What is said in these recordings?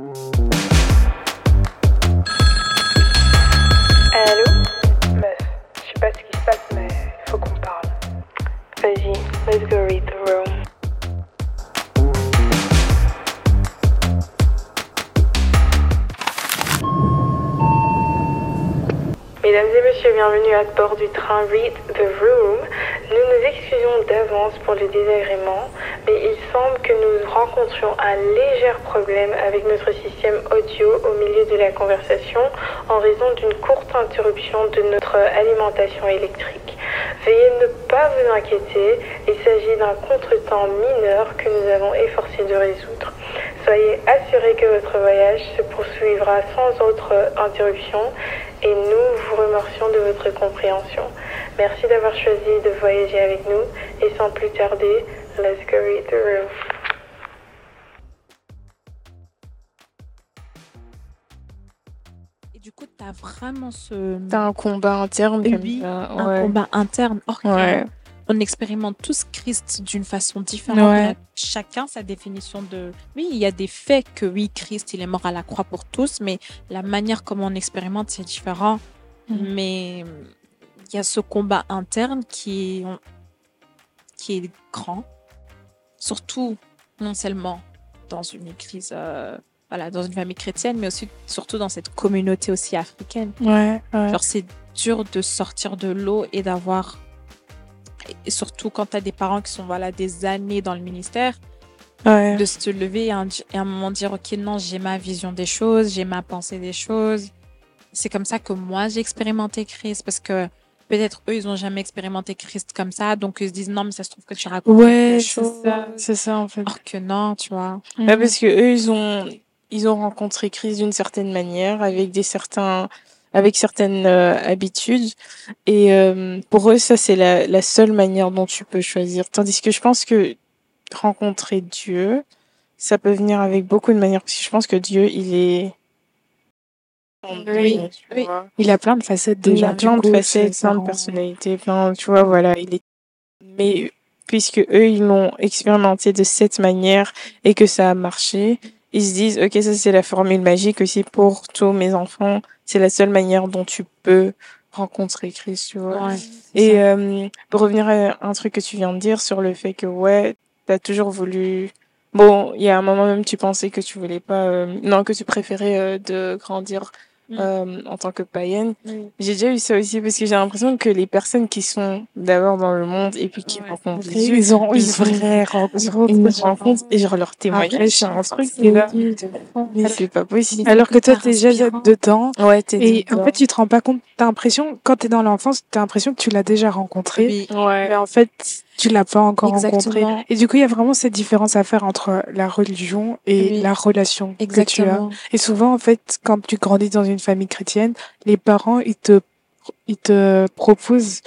Allô Meuf, je sais pas ce qui se passe, mais faut qu'on parle. Vas-y, let's go read the room. Mesdames et messieurs, bienvenue à bord du train Read the Room. Nous nous excusons d'avance pour le désagrément, mais il que nous rencontrions un léger problème avec notre système audio au milieu de la conversation en raison d'une courte interruption de notre alimentation électrique. Veuillez ne pas vous inquiéter, il s'agit d'un contretemps mineur que nous avons efforcé de résoudre. Soyez assurés que votre voyage se poursuivra sans autre interruption et nous vous remercions de votre compréhension. Merci d'avoir choisi de voyager avec nous et sans plus tarder, let's go read the room. Et du coup, tu as vraiment ce. T'as un combat interne comme Oui, ça. un combat interne. Or, Ouais. on expérimente tous Christ d'une façon différente. Ouais. Chacun sa définition de. Oui, il y a des faits que oui, Christ, il est mort à la croix pour tous, mais la manière comment on expérimente, c'est différent. Mhm. Mais il y a ce combat interne qui est, qui est grand, surtout non seulement dans une église, euh, voilà, dans une famille chrétienne, mais aussi surtout dans cette communauté aussi africaine. Ouais, ouais. Genre, c'est dur de sortir de l'eau et d'avoir. Et surtout quand tu as des parents qui sont voilà, des années dans le ministère, ouais. de se lever et, un, et à un moment dire Ok, non, j'ai ma vision des choses, j'ai ma pensée des choses. C'est comme ça que moi, j'ai expérimenté Christ parce que peut-être eux, ils n'ont jamais expérimenté Christ comme ça, donc ils se disent Non, mais ça se trouve que tu racontes Ouais, c'est ça, c'est ça en fait. Or que non, tu vois. Ouais, parce que eux, ils ont, ils ont rencontré Christ d'une certaine manière, avec des certains, avec certaines euh, habitudes, et euh, pour eux, ça c'est la, la seule manière dont tu peux choisir. Tandis que je pense que rencontrer Dieu, ça peut venir avec beaucoup de manières. Parce que je pense que Dieu, il est Oui, oui. Il a plein de facettes Il déjà. a du plein de coup, facettes, plein de personnalités, plein, tu vois, voilà, il est, mais puisque eux, ils l'ont expérimenté de cette manière et que ça a marché, ils se disent, ok, ça c'est la formule magique aussi pour tous mes enfants, c'est la seule manière dont tu peux rencontrer Christ, tu vois. Ouais, Et euh, pour revenir à un truc que tu viens de dire sur le fait que ouais, t'as toujours voulu. Bon, il y a un moment même tu pensais que tu voulais pas, euh, non que tu préférais euh, de grandir. Euh, en tant que païenne. Oui. J'ai déjà eu ça aussi parce que j'ai l'impression que les personnes qui sont d'abord dans le monde et puis qui Ouais. rencontrent Jésus, Ils ont une ils ont vraie rencontre. ils se rencontrent et genre leur témoignage, c'est un truc c'est qui est là. c'est pas possible. Alors que toi, t'es déjà dedans. Ouais, t'es Et en fait, tu te rends pas compte. T'as l'impression, quand t'es dans l'enfance, t'as l'impression que tu l'as déjà rencontré. Oui, ouais. Mais en fait, tu l'as pas encore rencontré. exactement. Et du coup, il y a vraiment cette différence à faire entre la religion et Oui. la relation que tu as. Exactement. Et souvent, en fait, quand tu grandis dans une famille chrétienne, les parents, ils te, ils te proposent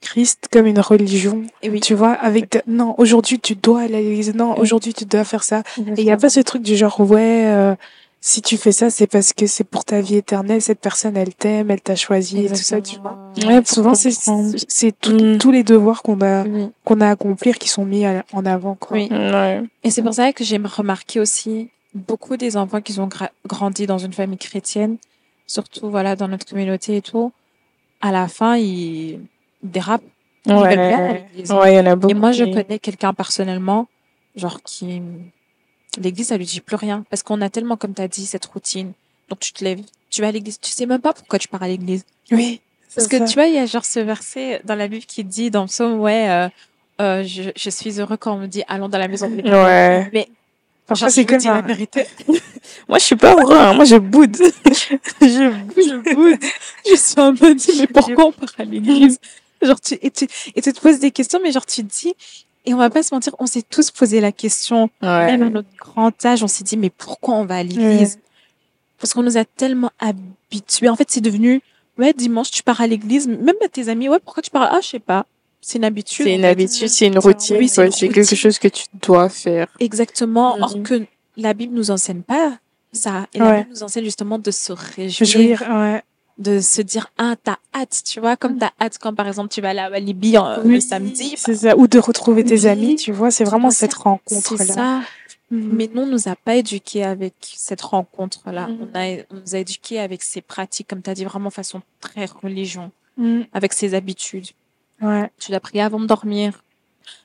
Christ comme une religion. Et oui. Tu vois, avec de- non, aujourd'hui tu dois aller à l'église, non, Oui. aujourd'hui tu dois faire ça. Et il y a pas ce truc du genre, ouais, euh, si tu fais ça, c'est parce que c'est pour ta vie éternelle, cette personne, elle t'aime, elle t'a choisi et tout ça, tu vois. Exactement. Ouais, souvent, c'est, c'est tout- Mm. tous les devoirs qu'on a, qu'on a à accomplir qui sont mis à- en avant, quoi. Oui. Ouais. Et c'est pour ça que j'ai remarqué aussi beaucoup des enfants qui ont gra- grandi dans une famille chrétienne, surtout voilà dans notre communauté et tout. À la fin, ils dérapent. Ils Ouais. Ouais, il y en a beaucoup. Et moi, je connais quelqu'un personnellement, genre qui l'église, ça lui dit plus rien parce qu'on a tellement, comme tu as dit, cette routine. Donc tu te lèves, tu vas à l'église, tu sais même pas pourquoi tu pars à l'église. Oui. Parce que tu vois, il y a genre ce verset dans la Bible qui dit dans le psaume, ouais, euh, euh, je, je suis heureux quand on me dit allons dans la maison de l'Éternel. Ouais. Mais Parfois, c'est comme dis la vérité. Moi, je suis pas heureux, hein. Moi, je boude. je boude, je boude. je suis en mode, mais pourquoi on part à l'église? Genre, tu, et, tu, et tu te poses des questions, mais genre, tu te dis, et on va pas se mentir, on s'est tous posé la question, Ouais. même à notre grand âge, on s'est dit, mais pourquoi on va à l'église? Parce qu'on nous a tellement habitués. En fait, c'est devenu, ouais, dimanche, tu pars à l'église, même à tes amis, ouais, pourquoi tu pars? Ah, je sais pas. C'est une habitude. C'est une habitude, c'est une routine, oui, c'est quelque chose que tu dois faire. Exactement. Or Mhm. que la Bible nous enseigne pas ça. Et la. Bible nous enseigne justement de se réjouir, jouir, ouais. De se dire, ah, t'as hâte, tu vois, comme t'as hâte quand, par exemple, tu vas aller à Walibi euh, le samedi. C'est ça. Ou de retrouver tes Oui. amis, tu vois, c'est vraiment cette C'est rencontre-là. ça. Mhm. Mais nous, on nous a pas éduqués avec cette rencontre-là. Mhm. On, a, on nous a éduqués avec ces pratiques, comme tu as dit, vraiment façon très religion, avec ses habitudes. Ouais. Tu dois prier avant de dormir.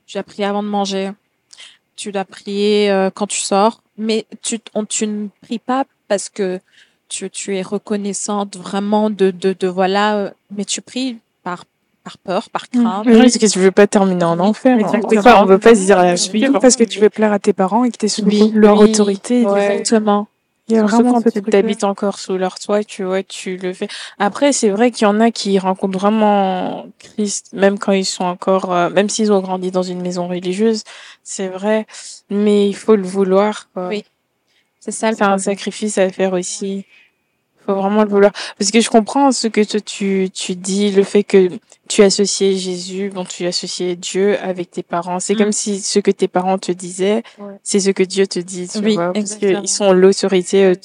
Tu dois prier avant de manger. Tu dois prier euh, quand tu sors. Mais tu, on, tu ne pries pas parce que tu, tu es reconnaissante vraiment de, de, de voilà, euh, mais tu pries par, par peur, par crainte. Oui, parce que tu veux pas terminer en enfer. Exactement. Des fois, on veut pas se dire la Surtout parce que tu veux plaire à tes parents et que tu es sous Oui, leur oui. autorité. Ouais. Exactement. Il y a vraiment quand ce tu truc-là. t'habites encore sous leur toit, tu vois, tu le fais. Après, c'est vrai qu'il y en a qui rencontrent vraiment Christ, même quand ils sont encore, euh, même s'ils ont grandi dans une maison religieuse, c'est vrai, mais il faut le vouloir, quoi. Oui. C'est ça le C'est un sacrifice à faire aussi. faut vraiment le vouloir. Parce que je comprends ce que toi, tu, tu dis, le fait que tu associais Jésus, bon, tu associais Dieu avec tes parents. C'est Mm. comme si ce que tes parents te disaient, Ouais. c'est ce que Dieu te dit, tu Oui, vois. Parce qu'ils sont l'autorité. euh,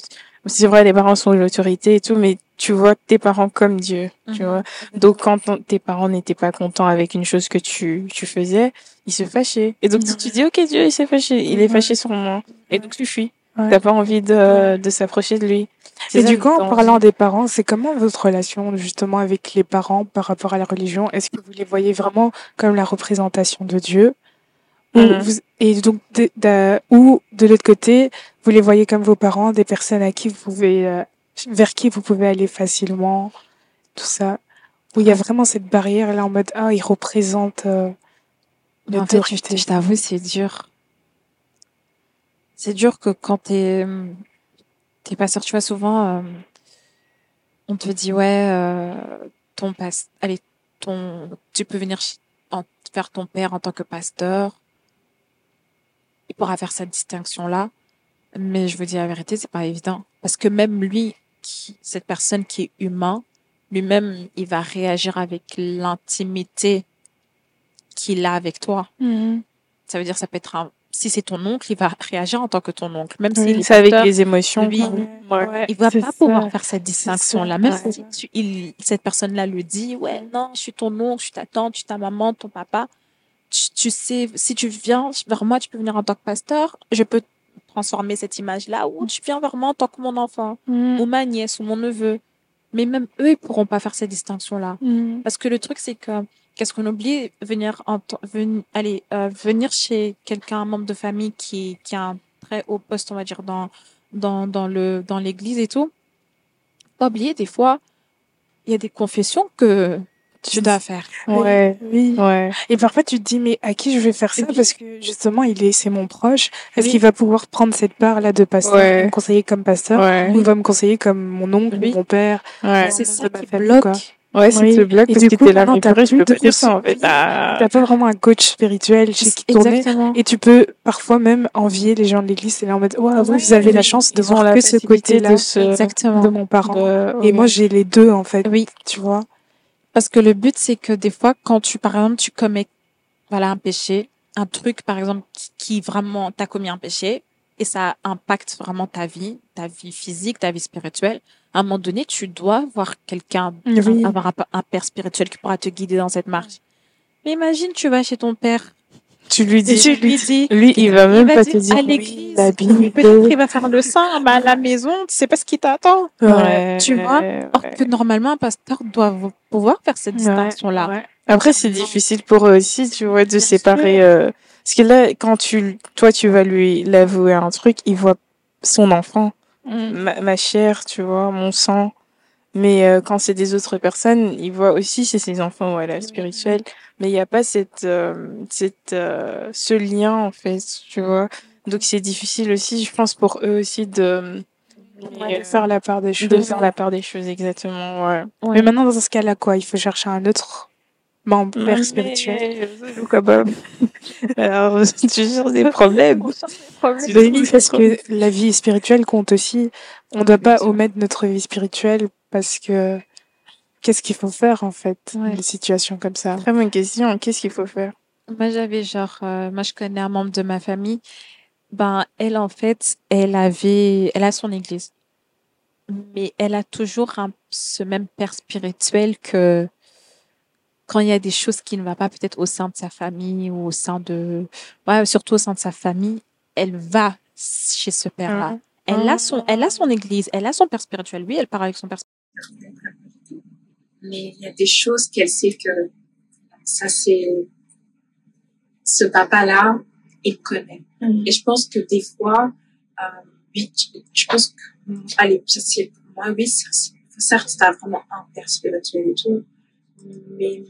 C'est vrai, les parents sont l'autorité et tout, mais tu vois tes parents comme Dieu, tu Mhm. vois. Donc, quand ton- tes parents n'étaient pas contents avec une chose que tu, tu faisais, ils se fâchaient. Et donc, tu dis, ok, Dieu, il s'est fâché. Il est Ouais. fâché sur moi. Et donc, tu fuis. Ouais. T'as pas envie de, de s'approcher de lui. Et du coup, en parlant des parents, c'est comment votre relation justement avec les parents par rapport à la religion? Est-ce que vous les voyez vraiment comme la représentation de Dieu? Ou Mhm. vous- Et donc, de, de- ou de l'autre côté, vous les voyez comme vos parents, des personnes à qui vous pouvez, euh, vers qui vous pouvez aller facilement, tout ça? Où il y a vraiment cette barrière là en mode ah, ils représentent euh, en fait, je t'avoue, c'est dur. C'est dur que quand t'es t'es pasteur, tu vois, souvent, euh, on te dit, ouais, euh, ton pas, allez, ton, tu peux venir en, faire ton père en tant que pasteur. Il pourra faire cette distinction-là. Mais je vous dis la vérité, c'est pas évident. Parce que même lui, qui, cette personne qui est humain, lui-même, il va réagir avec l'intimité qu'il a avec toi. Mhm. Ça veut dire, ça peut être un, si c'est ton oncle, il va réagir en tant que ton oncle. Même Oui, est C'est avec les émotions. lui. Ouais. il va pas ça. pouvoir faire cette distinction-là. Même Ouais. si tu- il, cette personne-là le dit, ouais, non, je suis ton oncle, je suis ta tante, je suis ta maman, ton papa. Tu, tu sais, si tu viens vers moi, tu peux venir en tant que pasteur, je peux transformer cette image-là, ou tu viens vers moi en tant que mon enfant, Mhm. ou ma nièce, ou mon neveu. Mais même eux, ils pourront pas faire cette distinction-là. Mhm. Parce que le truc, c'est que qu'est-ce qu'on oublie venir en ven- allez, euh, venir chez quelqu'un, un membre de famille qui, qui a un très haut poste, on va dire, dans, dans, dans le, dans l'église et tout. Pas oublier, des fois, il y a des confessions que tu dois faire. Ouais. Oui. Ouais. Et parfois, tu te dis, mais à qui je vais faire ça? Parce que justement, il est, c'est mon proche. Est-ce Oui. qu'il va pouvoir prendre cette part-là de pasteur, Ouais. me conseiller comme pasteur, Ouais. ou il va me conseiller comme mon oncle, Oui. mon père Ouais. C'est ça qui bloque. quoi? Ouais, ça Oui. te bloque Et parce que t'es là, mais purée, je peux pas dire ça, en fait. Ah. T'as pas vraiment un coach spirituel chez qui tourner. Exactement. Et tu peux parfois même envier les gens de l'église. C'est là en mode, ouais, vous, Ouais, vous avez la chance de voir la que ce côté-là de Exactement. de mon parent. de- Et moi, j'ai les deux, en fait. Oui. Tu vois? Parce que le but, c'est que des fois, quand tu, par exemple, tu commets, voilà, un péché, un truc, par exemple, qui, qui vraiment, t'as commis un péché, et ça impacte vraiment ta vie, ta vie physique, ta vie spirituelle. À un moment donné, tu dois voir quelqu'un, Oui. avoir un, un père spirituel qui pourra te guider dans cette marche. Mais imagine, tu vas chez ton père, Tu lui dis, tu lui dis, lui, il va même il va pas dire te dire. à l'église, peut-être il va faire le saint, mais à la maison, tu sais pas ce qui t'attend. Ouais. Tu vois? Or que normalement, un pasteur doit pouvoir faire cette distinction-là. Ouais. Après, c'est difficile pour eux aussi, tu vois, de séparer. euh, Parce que là, quand tu, toi, tu vas lui l'avouer un truc, il voit son enfant, Mm. ma, ma chair, tu vois, mon sang. Mais euh, quand c'est des autres personnes, il voit aussi chez ses enfants, voilà, spirituels. Mais il n'y a pas cette, euh, cette, euh, ce lien, en fait, tu vois. Donc c'est difficile aussi, je pense, pour eux aussi de, Ouais, de faire la part des choses. de faire la part des choses, exactement, ouais. Mais maintenant, dans ce cas-là, quoi, il faut chercher un autre membre, père spirituel. Quand même. Alors, tu cherches des problèmes. Oui, parce que la vie spirituelle compte aussi. On ne doit pas omettre notre vie spirituelle parce que qu'est-ce qu'il faut faire en fait Ouais. Des situations comme ça? Très bonne question. Qu'est-ce qu'il faut faire? Moi, j'avais genre, euh, moi, je connais un membre de ma famille. Ben, elle, en fait, elle avait, elle a son église. Mais elle a toujours un, ce même père spirituel que quand il y a des choses qui ne vont pas peut-être au sein de sa famille ou au sein de, ouais, surtout au sein de sa famille, elle va chez ce père-là. Mhm. Elle a son, elle a son église, elle a son père spirituel. Oui, elle part avec son père spirituel. mais il y a des choses qu'elle sait que ça c'est ce papa là il connaît Mhm. et je pense que des fois euh, oui je- je pense que allez ça c'est pour moi oui ça, c'est- certes t'as vraiment un père spirituel et tout mais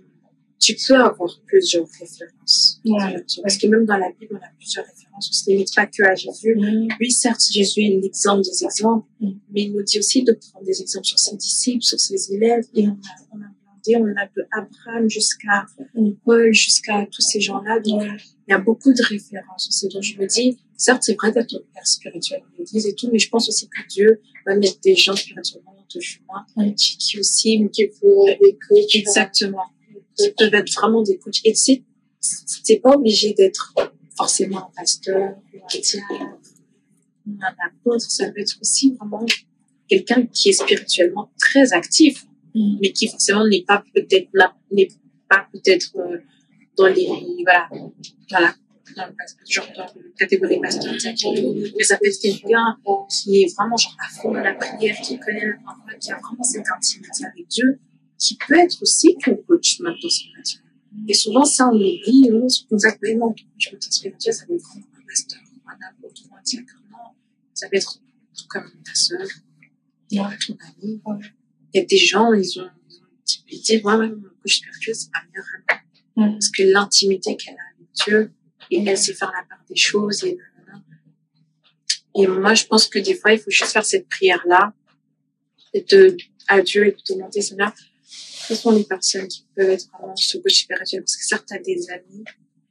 tu peux avoir plusieurs références Ouais. parce que même dans la Bible on a plusieurs références on se limite pas que à Jésus oui, certes, Jésus est l'exemple des exemples, Mm. mais il nous dit aussi de prendre des exemples sur ses disciples, sur ses élèves. Et on a, on a demandé, on a de Abraham jusqu'à Mm. Paul, jusqu'à tous ces gens-là. Donc, il y a beaucoup de références aussi. Donc, je me dis, certes, c'est vrai d'être père spirituel dans l'église et tout, mais je pense aussi que Dieu va mettre des gens spirituellement dans ton chemin, Mm. qui, aussi, Qui coachs. exactement, qui peuvent être vraiment des coachs. Et tu sais, c'est pas obligé d'être forcément un pasteur, ou un ou un apôtre. Ça peut être aussi vraiment quelqu'un qui est spirituellement très actif, Mm. mais qui forcément n'est pas peut-être là, n'est pas peut-être euh, dans les voilà, voilà, dans le genre dans la catégorie pasteur, mais ça peut être quelqu'un qui est vraiment genre à fond dans la prière, qui connaît la parole, qui a vraiment cette intimité avec Dieu, qui peut être aussi ton coach même son métier. Et souvent, ça, on oublie, nous, on se consacre vraiment au coach spirituel, ça peut être un pasteur, un apôtre, un diacre. Ça peut être tout comme ta sœur, ton ami. Il y a des gens, ils ont, ils disent, ouais, ouais, mon coach spirituel, c'est ma meilleure amie. Mm. Parce que l'intimité qu'elle a avec Dieu, et elle sait faire la part des choses, et nanana. Et moi, je pense que des fois, il faut juste faire cette prière-là, et de, à Dieu, et de demander, Seigneur, quelles sont les personnes qui peuvent être vraiment ce coach spirituel? Parce que certes, t'as des amis,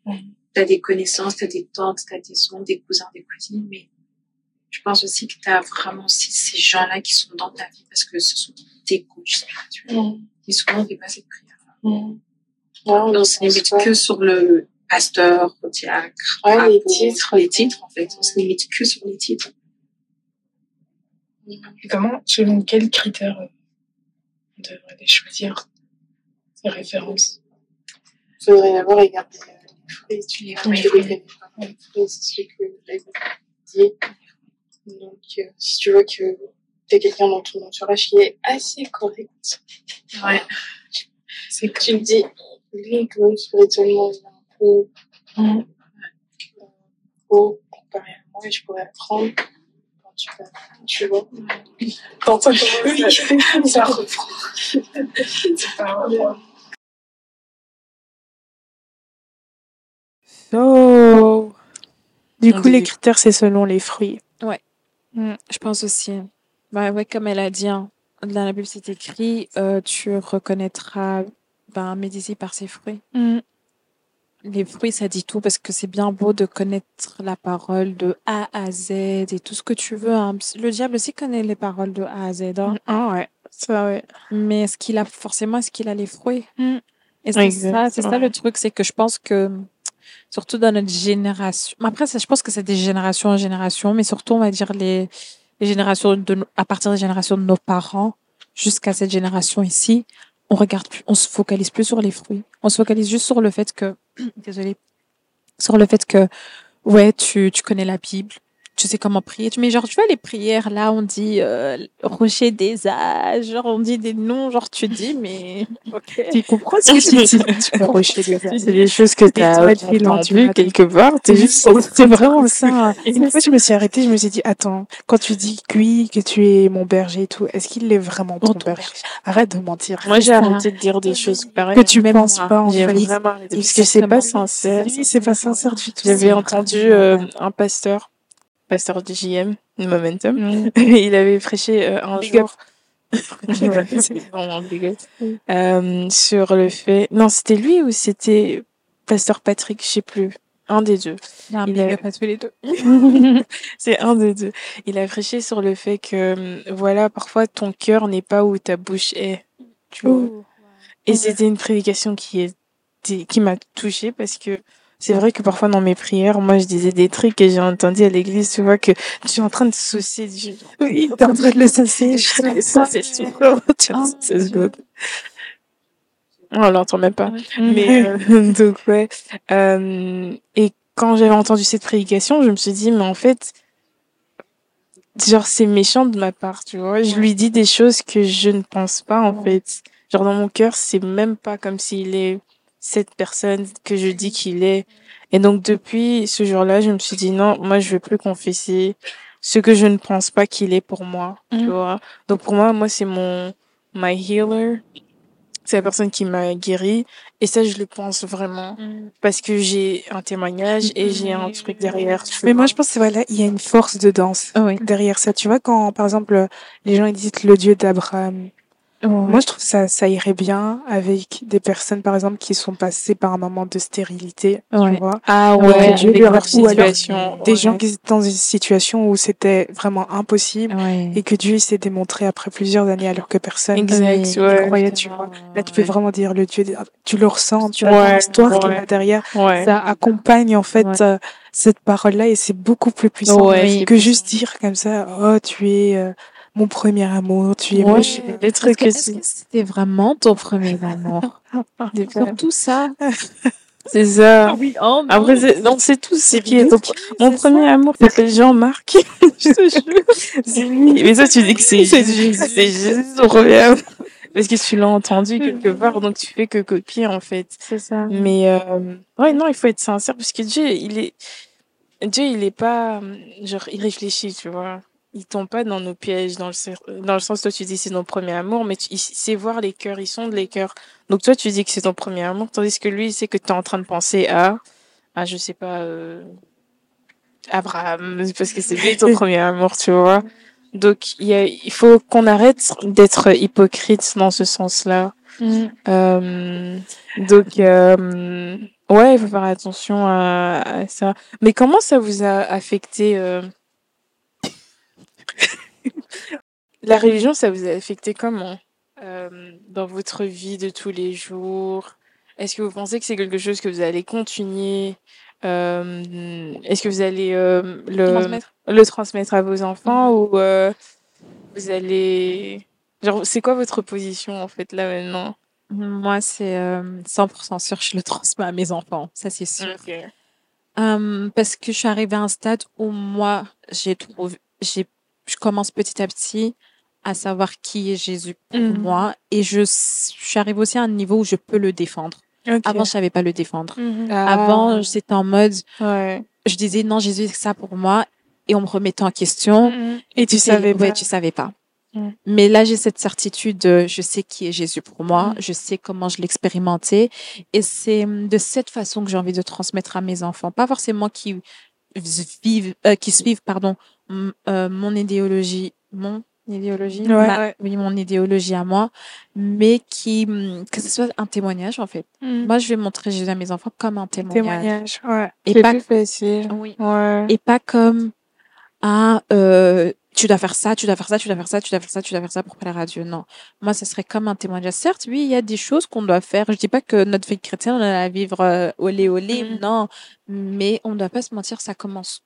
Mm. t'as des connaissances, t'as des tantes, t'as des oncles, des cousins, des cousines, mais je pense aussi que t'as vraiment aussi ces gens-là qui sont dans ta vie parce que ce sont tes coachs spirituels. Et souvent, on fait pas cette prière. Mm. On se limite que sur le pasteur, le diacre, Ouais, les titres. les titres, en fait. On se limite que sur les titres. Et comment, selon quels critères euh, on devrait les choisir, ces références faudrait d'abord regarder euh, les fruits. Tu les fruits, tu les connais pas. Les fruits, c'est ce que dit. Donc, euh, si tu vois que t'as quelqu'un dans ton entourage qui est assez correct, Ouais. C'est tu te dis, lui, quand même, spirituellement, il est un peu Mm. euh, haut comparé à moi et je pourrais apprendre. Quand tu, vas- tu vois. Quand ça commence, ça reprend. C'est pas vrai. Oh. Du coup, les critères, c'est selon les fruits. Je pense aussi. Bah ouais, comme elle a dit, hein, dans la Bible, c'est écrit, euh, tu reconnaîtras ben, par ses fruits. Les fruits, ça dit tout parce que c'est bien beau de connaître la parole de A à Z et tout ce que tu veux. hein. Le diable aussi connaît les paroles de A à Z. hein. Ah ouais, ça ouais. Mais est-ce qu'il a forcément, est-ce qu'il a les fruits? Mm. Et c'est ça, c'est ça le truc, c'est que je pense que, surtout dans notre génération, mais après, ça, je pense que c'est des générations en génération, mais surtout, on va dire les, les générations de, à partir des générations de nos parents jusqu'à cette génération ici, on regarde plus, on se focalise plus sur les fruits. On se focalise juste sur le fait que, désolée, sur le fait que, ouais, tu, tu connais la Bible, tu sais comment prier. Mais genre, tu vois, les prières, là, on dit euh, rocher des âges, genre, on dit des noms, genre, tu dis, mais. Ok. Tu comprends ce que tu dis Tu rocher les gars. C'est des choses que tu as entendues quelque part. T'es juste. C'est vraiment ça. Une fois, je me suis arrêtée, je me suis dit, attends, quand tu dis lui, que tu es mon berger et tout, est-ce qu'il est vraiment ton ton berger? Arrête de mentir. Moi, j'ai arrêté de dire des choses pareilles. que tu Même penses pas en fait. Parce que c'est pas sincère. Oui, c'est pas sincère du tout. J'avais entendu euh, un pasteur, pasteur du JM, Momentum, Mm. il avait prêché euh, un Big jour. Vraiment. Euh, sur le fait. Non, c'était lui ou c'était pasteur Patrick, je sais plus. Un des deux. Non, Il up à tous les deux. c'est un des deux. Il a prêché sur le fait que, hum, voilà, parfois ton cœur n'est pas où ta bouche est. Tu vois. Et c'était une prédication qui est, qui m'a touchée parce que c'est vrai que parfois dans mes prières, moi je disais des trucs que j'ai entendus à l'église, tu vois, que tu es en train de saucer du. Oui, t'es en train de le. Tu secondes. On l'entend même pas. Mais euh, donc ouais. Euh, et quand j'avais entendu cette prédication, je me suis dit mais en fait genre c'est méchant de ma part, tu vois. Je lui dis des choses que je ne pense pas en fait. Genre dans mon cœur, c'est même pas comme s'il est cette personne que je dis qu'il est. Et donc depuis ce jour-là, je me suis dit non, moi je veux plus confesser ce que je ne pense pas qu'il est pour moi, tu Mhm. vois. Donc pour moi, moi c'est mon my healer. C'est la personne qui m'a guéri et ça je le pense vraiment parce que j'ai un témoignage et j'ai un truc derrière. tu Mais moi, je pense que voilà, il y a une force de danse Oui. derrière ça. Tu vois, quand, par exemple, les gens ils disent le Dieu d'Abraham, moi, je trouve ça, ça irait bien avec des personnes, par exemple, qui sont passées par un moment de stérilité, Ouais. tu vois. Ah Ouais, Dieu leur- leur ou alors. Des gens qui étaient dans une situation où c'était vraiment impossible Ouais. et que Dieu s'est démontré après plusieurs années alors que personne ouais. croyait, tu vois. Là, tu peux vraiment dire le Dieu, tu le ressens, tu vois, l'histoire qu'il y a derrière. Ouais. Ça accompagne, en fait, euh, cette parole-là et c'est beaucoup plus puissant que puissant. juste dire comme ça, oh, tu es euh, mon premier amour, tu es Ouais, les trucs est-ce que c'était vraiment ton premier amour? C'est Surtout ça. c'est ça. Oui, oh non. Après, c'est- non, c'est tout ce qui est. Ton- Mon c'est premier ça. amour s'appelle Jean-Marc. Je te jure. C'est lui. Mais ça, tu dis que c'est Jésus. C'est Jésus ton premier amour. Parce que tu l'as entendu quelque part, donc tu fais que copier, en fait. C'est ça. Mais, euh, ouais, non, il faut être sincère, parce que Dieu, il est, Dieu, il est pas, euh, genre, il réfléchit, tu vois. Il tombe pas dans nos pièges, dans le, cer- dans le sens, toi, tu dis c'est ton premier amour, mais tu, il sait voir les cœurs, il sonde les cœurs. Donc, toi, tu dis que c'est ton premier amour, tandis que lui, il sait que tu es en train de penser à, à, je sais pas, euh, Abraham, parce que c'est lui ton premier amour, tu vois. Donc, il, y a, il faut qu'on arrête d'être hypocrite dans ce sens-là. Euh, donc, euh, ouais, il faut faire attention à, à ça. Mais comment ça vous a affecté euh, La religion, ça vous a affecté comment euh, dans votre vie de tous les jours? Est-ce que vous pensez que c'est quelque chose que vous allez continuer Euh, Est-ce que vous allez euh, le Transmettre. le transmettre à vos enfants ou vous allez genre c'est quoi votre position en fait là maintenant? Moi, c'est euh, 100% sûr, je le transmets à mes enfants. Ça, c'est sûr. Euh, parce que je suis arrivée à un stade où moi, j'ai trouvé, j'ai, je commence petit à petit à savoir qui est Jésus pour Mhm. moi et je, je suis arrivée aussi à un niveau où je peux le défendre. Avant, je savais pas le défendre. Ah. Avant, c'était en mode, ouais. je disais non, Jésus, c'est ça pour moi et on me remettait en question. Et tu C'est- savais ouais, pas. tu savais pas. Mais là, j'ai cette certitude, je sais qui est Jésus pour moi, je sais comment je l'expérimentais, et c'est hum, de cette façon que j'ai envie de transmettre à mes enfants. Pas forcément qui vivent, euh, qui suivent, pardon, euh, mon idéologie, mon idéologie, Ouais. ma- Ouais. oui, mon idéologie à moi, mais qui, que ce soit un témoignage en fait. Moi, je vais montrer Jésus à mes enfants comme un témoignage, Témoignage, ouais. et pas plus facile. oui, Ouais. et pas comme ah euh, tu dois faire ça, tu dois faire ça, tu dois faire ça, tu dois faire ça, tu dois faire ça pour plaire à Dieu. Non, moi ce serait comme un témoignage. Certes, oui, il y a des choses qu'on doit faire. Je dis pas que notre vie chrétienne on a à vivre euh, olé olé, Mhm. non, mais on ne doit pas se mentir, ça commence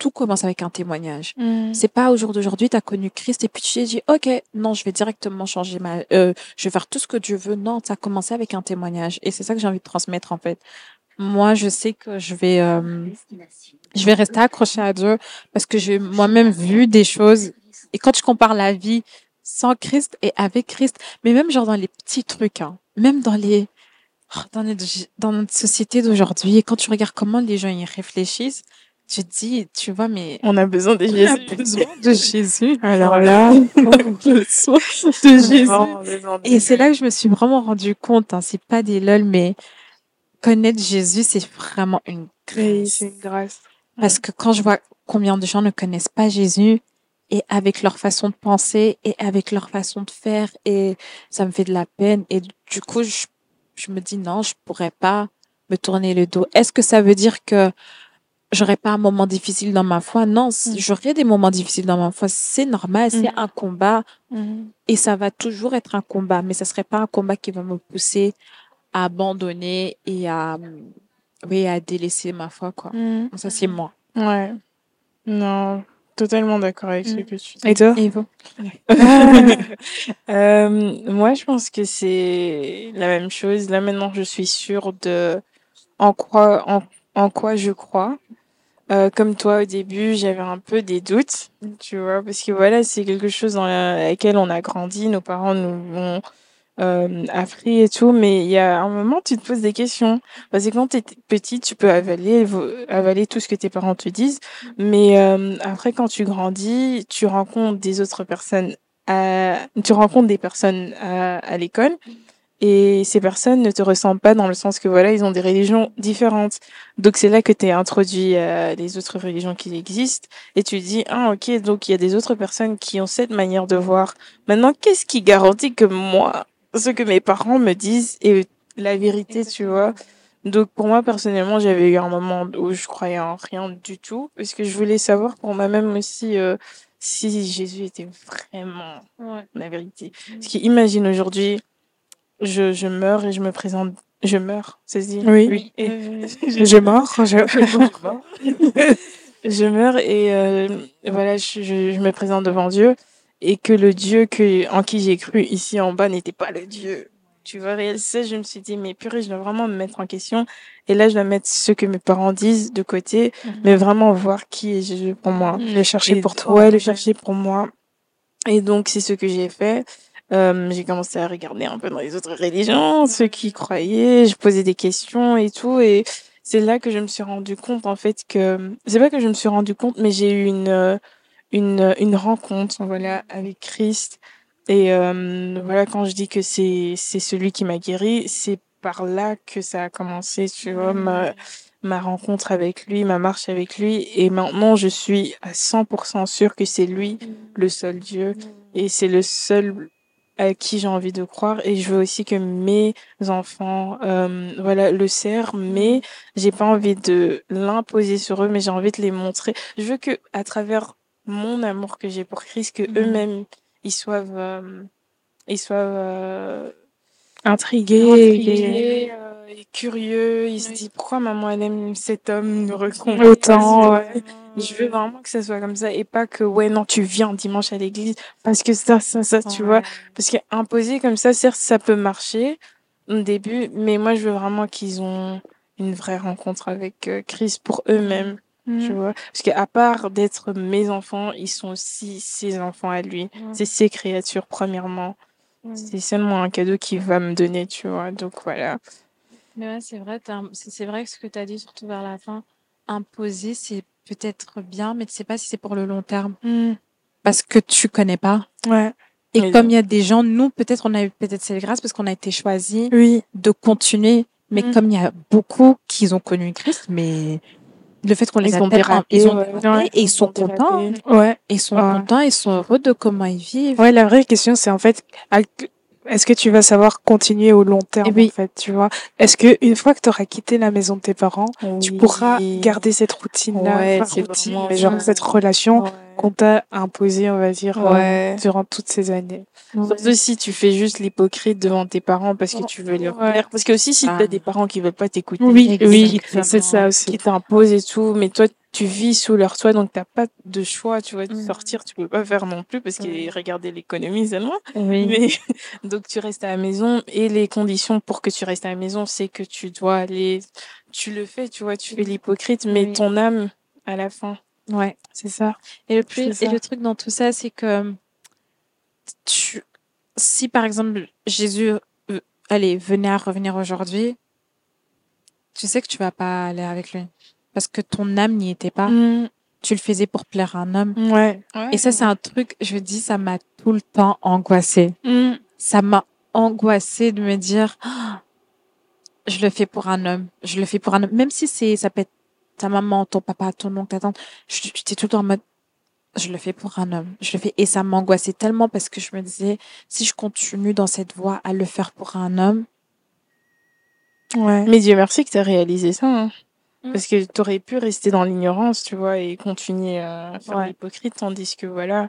tout commence avec un témoignage. Mm. C'est pas au jour d'aujourd'hui, tu as connu Christ et puis tu t'es dit, OK, non, je vais directement changer ma, euh, je vais faire tout ce que Dieu veut. Non, ça a commencé avec un témoignage. Et c'est ça que j'ai envie de transmettre, en fait. Moi, je sais que je vais, euh, je vais rester accrochée à Dieu parce que j'ai moi-même vu des choses. Et quand je compare la vie sans Christ et avec Christ, mais même genre dans les petits trucs, hein, même dans les, oh, dans notre, dans notre société d'aujourd'hui, et quand tu regardes comment les gens y réfléchissent, tu te dis, tu vois, mais On a besoin de on a Jésus. besoin de Jésus. Alors là, besoin de Jésus. Vraiment besoin de Et c'est Jésus. là que je me suis vraiment rendu compte, hein, c'est pas des lol, mais connaître Jésus, c'est vraiment une grâce. c'est une grâce. Parce que quand je vois combien de gens ne connaissent pas Jésus, et avec leur façon de penser, et avec leur façon de faire, et ça me fait de la peine, et du coup, je, je me dis non, je pourrais pas me tourner le dos. Est-ce que ça veut dire que j'aurais pas un moment difficile dans ma foi? Non, Mm. j'aurais des moments difficiles dans ma foi. C'est normal, c'est Mm. un combat. Mm. Et ça va toujours être un combat, mais ça serait pas un combat qui va me pousser à abandonner et à, oui, à délaisser ma foi, quoi. Mm. Ça, c'est moi. Ouais. Non, totalement d'accord avec ce que tu dis. Et toi? Et vous? Euh, moi, je pense que c'est la même chose. Là, maintenant, je suis sûre de en quoi, en, en quoi je crois. Euh, comme toi au début, j'avais un peu des doutes, tu vois, parce que voilà, c'est quelque chose dans la- laquelle on a grandi, nos parents nous ont euh, appris et tout, mais il y a un moment, tu te poses des questions. Parce que quand tu es petite, tu peux avaler, avaler tout ce que tes parents te disent, mais euh, après, quand tu grandis, tu rencontres des autres personnes, à, tu rencontres des personnes à, à l'école, et ces personnes ne te ressemblent pas dans le sens que voilà, ils ont des religions différentes. Donc c'est là que tu es introduit à les autres religions qui existent et tu dis ah OK, donc il y a des autres personnes qui ont cette manière de voir. Maintenant, qu'est-ce qui garantit que moi ce que mes parents me disent est la vérité, tu vois? Donc pour moi personnellement, j'avais eu un moment où je croyais en rien du tout parce que je voulais savoir pour moi-même aussi euh, si Jésus était vraiment Ouais. la vérité. Parce qu'imagine aujourd'hui je, je meurs et je me présente. Je meurs, c'est dit Oui. Et Je. Je... je meurs et euh, voilà, je, je, je me présente devant Dieu et que le Dieu que, en qui j'ai cru ici en bas n'était pas le Dieu. Tu vois, ça, je me suis dit, mais purée, je dois vraiment me mettre en question. Et là, je dois mettre ce que mes parents disent de côté, mais vraiment voir qui est Jésus pour moi. Le chercher Et- pour toi. Ouais, le chercher pour moi. Et donc, c'est ce que j'ai fait. Euh, j'ai commencé à regarder un peu dans les autres religions, ceux qui croyaient, je posais des questions et tout. Et c'est là que je me suis rendu compte, en fait, que, c'est pas que je me suis rendu compte, mais j'ai eu une, euh, une, une rencontre, voilà, avec Christ. Et, euh, voilà, quand je dis que c'est, c'est celui qui m'a guéri, c'est par là que ça a commencé, tu vois, ma, ma rencontre avec lui, ma marche avec lui. Et maintenant, je suis à 100% sûre que c'est lui le seul Dieu et c'est le seul à qui j'ai envie de croire. Et je veux aussi que mes enfants euh, voilà le serrent mais j'ai pas envie de l'imposer sur eux mais j'ai envie de les montrer. Je veux que à travers mon amour que j'ai pour Christ que Mhm. eux-mêmes ils soient euh, ils soient euh, Intrigué. euh, et curieux ils se disent pourquoi maman elle aime cet homme nous reconnaît Autant, ouais. je veux vraiment que ça soit comme ça et pas que ouais non tu viens dimanche à l'église parce que ça ça ça tu vois. Parce qu'imposer comme ça certes ça peut marcher au début mais moi je veux vraiment qu'ils ont une vraie rencontre avec euh, Christ pour eux-mêmes tu Mm. vois. Parce qu'à part d'être mes enfants ils sont aussi ses enfants à lui. C'est ses créatures premièrement c'est seulement un cadeau qu'il va me donner tu vois donc voilà Mais ouais, c'est vrai, c'est c'est vrai que ce que tu as dit, surtout vers la fin, imposer, c'est peut-être bien, mais tu sais pas si c'est pour le long terme. Mm. Parce que tu connais pas. Ouais. Et Mais comme il y a des gens, nous, peut-être, on a eu peut-être cette grâce parce qu'on a été choisis Oui. de continuer. Mais Mm. comme il y a beaucoup qui ont connu Christ, mais le fait qu'on les Ils appelle, ils ont ouais. et ils sont contents. Ouais. Ils sont Ouais. contents, ils sont heureux de comment ils vivent. Ouais, la vraie question, c'est en fait, est-ce que tu vas savoir continuer au long terme, Eh oui. en fait, tu vois? Est-ce que une fois que tu auras quitté la maison de tes parents, tu pourras garder cette routine-là, Ouais, routine, genre cette relation. Qu'on t'a imposée, on va dire, euh, Ouais. durant toutes ces années. Surtout si tu fais juste l'hypocrite devant tes parents parce que tu veux leur Ouais. plaire. Parce que aussi si Ah. t'as des parents qui veulent pas t'écouter. Oui, oui, c'est ça aussi. Qui t'imposent et tout, mais toi tu vis sous leur toit donc t'as pas de choix, tu vois, de Mm. sortir, tu peux pas faire non plus parce que Mm. regarder l'économie c'est loin. Oui. Mais donc tu restes à la maison et les conditions pour que tu restes à la maison c'est que tu dois aller, tu le fais, tu vois, tu fais l'hypocrite, mais Oui. ton âme à la fin. Ouais. C'est ça. Et le plus, et le truc dans tout ça, c'est que tu, si par exemple Jésus, euh, allez, venait à revenir aujourd'hui, tu sais que tu vas pas aller avec lui. Parce que ton âme n'y était pas. Mm, Tu le faisais pour plaire à un homme. ouais. Et ça, c'est un truc, je dis, ça m'a tout le temps angoissée. Mm, Ça m'a angoissée de me dire, je le fais pour un homme. Je le fais pour un homme. Même si c'est, ça peut être ta maman, ton papa, ton oncle, ta tante. J'étais tout le temps en mode, je le fais pour un homme. Je le fais. Et ça m'angoissait tellement parce que je me disais, si je continue dans cette voie à le faire pour un homme, ouais. Mais Dieu merci que tu as réalisé ça. hein. Mm. Parce que tu aurais pu rester dans l'ignorance, tu vois, et continuer à faire Ouais. l'hypocrite, tandis que voilà.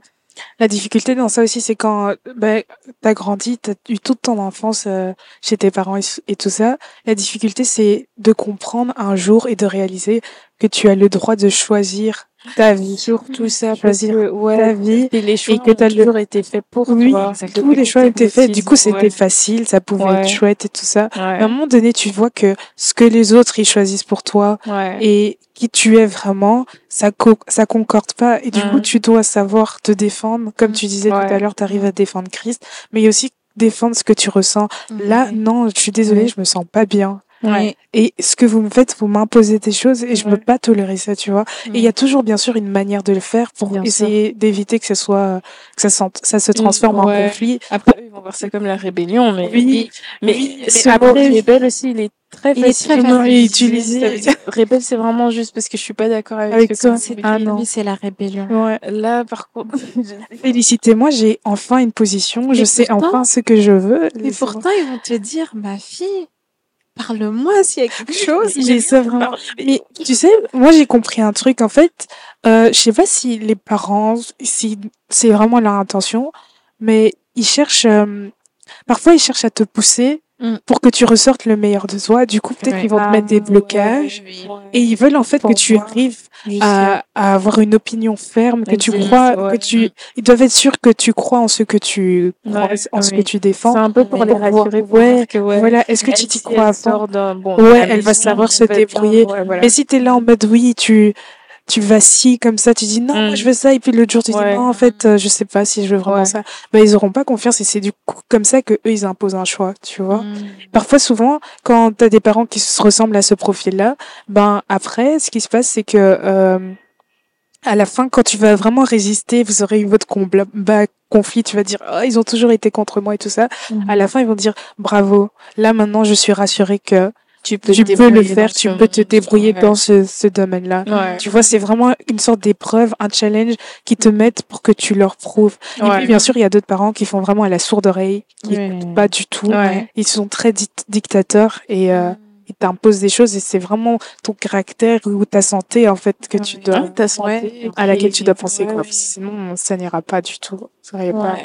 La difficulté dans ça aussi, c'est quand ben, t'as grandi, t'as eu toute ton enfance euh, chez tes parents et, et tout ça. La difficulté, c'est de comprendre un jour et de réaliser que tu as le droit de choisir ta vie. Surtout ça, parce Choisir que, ouais, ta vie. et les choix que ont le- toujours été faits pour Oui, toi. tous les choix étaient faits. Du coup, c'était Ouais. facile, ça pouvait Ouais. être chouette et tout ça. Ouais. À un moment donné, tu vois que ce que les autres ils choisissent pour toi et qui tu es vraiment, ça co- ça concorde pas. Et du coup, Mhm. tu dois savoir te défendre. Comme tu disais tout à l'heure, tu arrives à défendre Christ, mais il y a aussi défendre ce que tu ressens. Là, non, je suis désolée, Ouais. je me sens pas bien. Ouais. Et ce que vous me faites, vous m'imposez des choses et je Ouais. peux pas tolérer ça, tu vois. Et il y a toujours, bien sûr, une manière de le faire pour Bien essayer d'éviter que ce soit, que ça, sent- ça se transforme en Ouais. conflit. Après, ils vont voir ça comme la rébellion, mais Oui, mais oui, mais mot après- rébelle aussi, il est très Il est facile très à facile. utiliser. Ça veut dire- Rébelle, c'est vraiment juste parce que je suis pas d'accord avec, Avec toi. Ah non. C'est la rébellion. Ouais. Là, par contre, Félicitez-moi, j'ai enfin une position, je sais enfin ce que je veux. Et pourtant, ils vont te dire, ma fille, parle-moi s'il y a quelque chose. J'ai ça vraiment. Mais tu sais, moi j'ai compris un truc en fait. Euh, je sais pas si les parents, si c'est vraiment leur intention, mais ils cherchent. euh, parfois ils cherchent à te pousser Mm. pour que tu ressortes le meilleur de toi. Du coup, peut-être Ouais. qu'ils vont te Ah, mettre des ouais, blocages. oui. Et ils veulent en fait Pour que tu arrives à, à avoir une opinion ferme, que tu crois, ouais. que tu, ils doivent être sûrs que tu crois en ce que tu crois, Ouais, en ce que tu défends. C'est un peu pour les rassurer, pour Ouais, que ouais. Voilà, est-ce que elle, tu t'y si crois à elle bon. Ouais, la elle va savoir se elle débrouiller. ouais, voilà. Mais si t'es là en mode oui, tu tu vacilles comme ça, tu dis non, Mm. moi je veux ça, et puis l'autre jour tu Ouais. dis non, en fait, euh, je sais pas si je veux vraiment Ouais. ça. Ben ils auront pas confiance et c'est du coup comme ça que eux ils imposent un choix, tu vois. Mm. Parfois, souvent, quand t'as des parents qui se ressemblent à ce profil-là, ben après, ce qui se passe, c'est que euh, à la fin, quand tu vas vraiment résister, vous aurez eu votre combat, bah, conflit, tu vas dire, oh, ils ont toujours été contre moi et tout ça. Mhm. À la fin, ils vont dire, bravo. Là, maintenant, je suis rassurée que tu peux, tu peux le faire, tu peux te débrouiller Ouais. dans ce, ce domaine-là. Ouais. Tu vois, c'est vraiment une sorte d'épreuve, un challenge qui te mettent pour que tu leur prouves. Et Ouais. puis, bien sûr, il y a d'autres parents qui font vraiment à la sourde oreille, qui Ouais. écoutent pas du tout. Ouais. Ils sont très di- dictateurs et euh, ils t'imposent des choses et c'est vraiment ton caractère ou ta santé, en fait, que tu dois, Ah, ta santé. Ouais. à laquelle tu dois penser, Ouais. quoi. Sinon, ça n'ira pas du tout. Ça ira pas.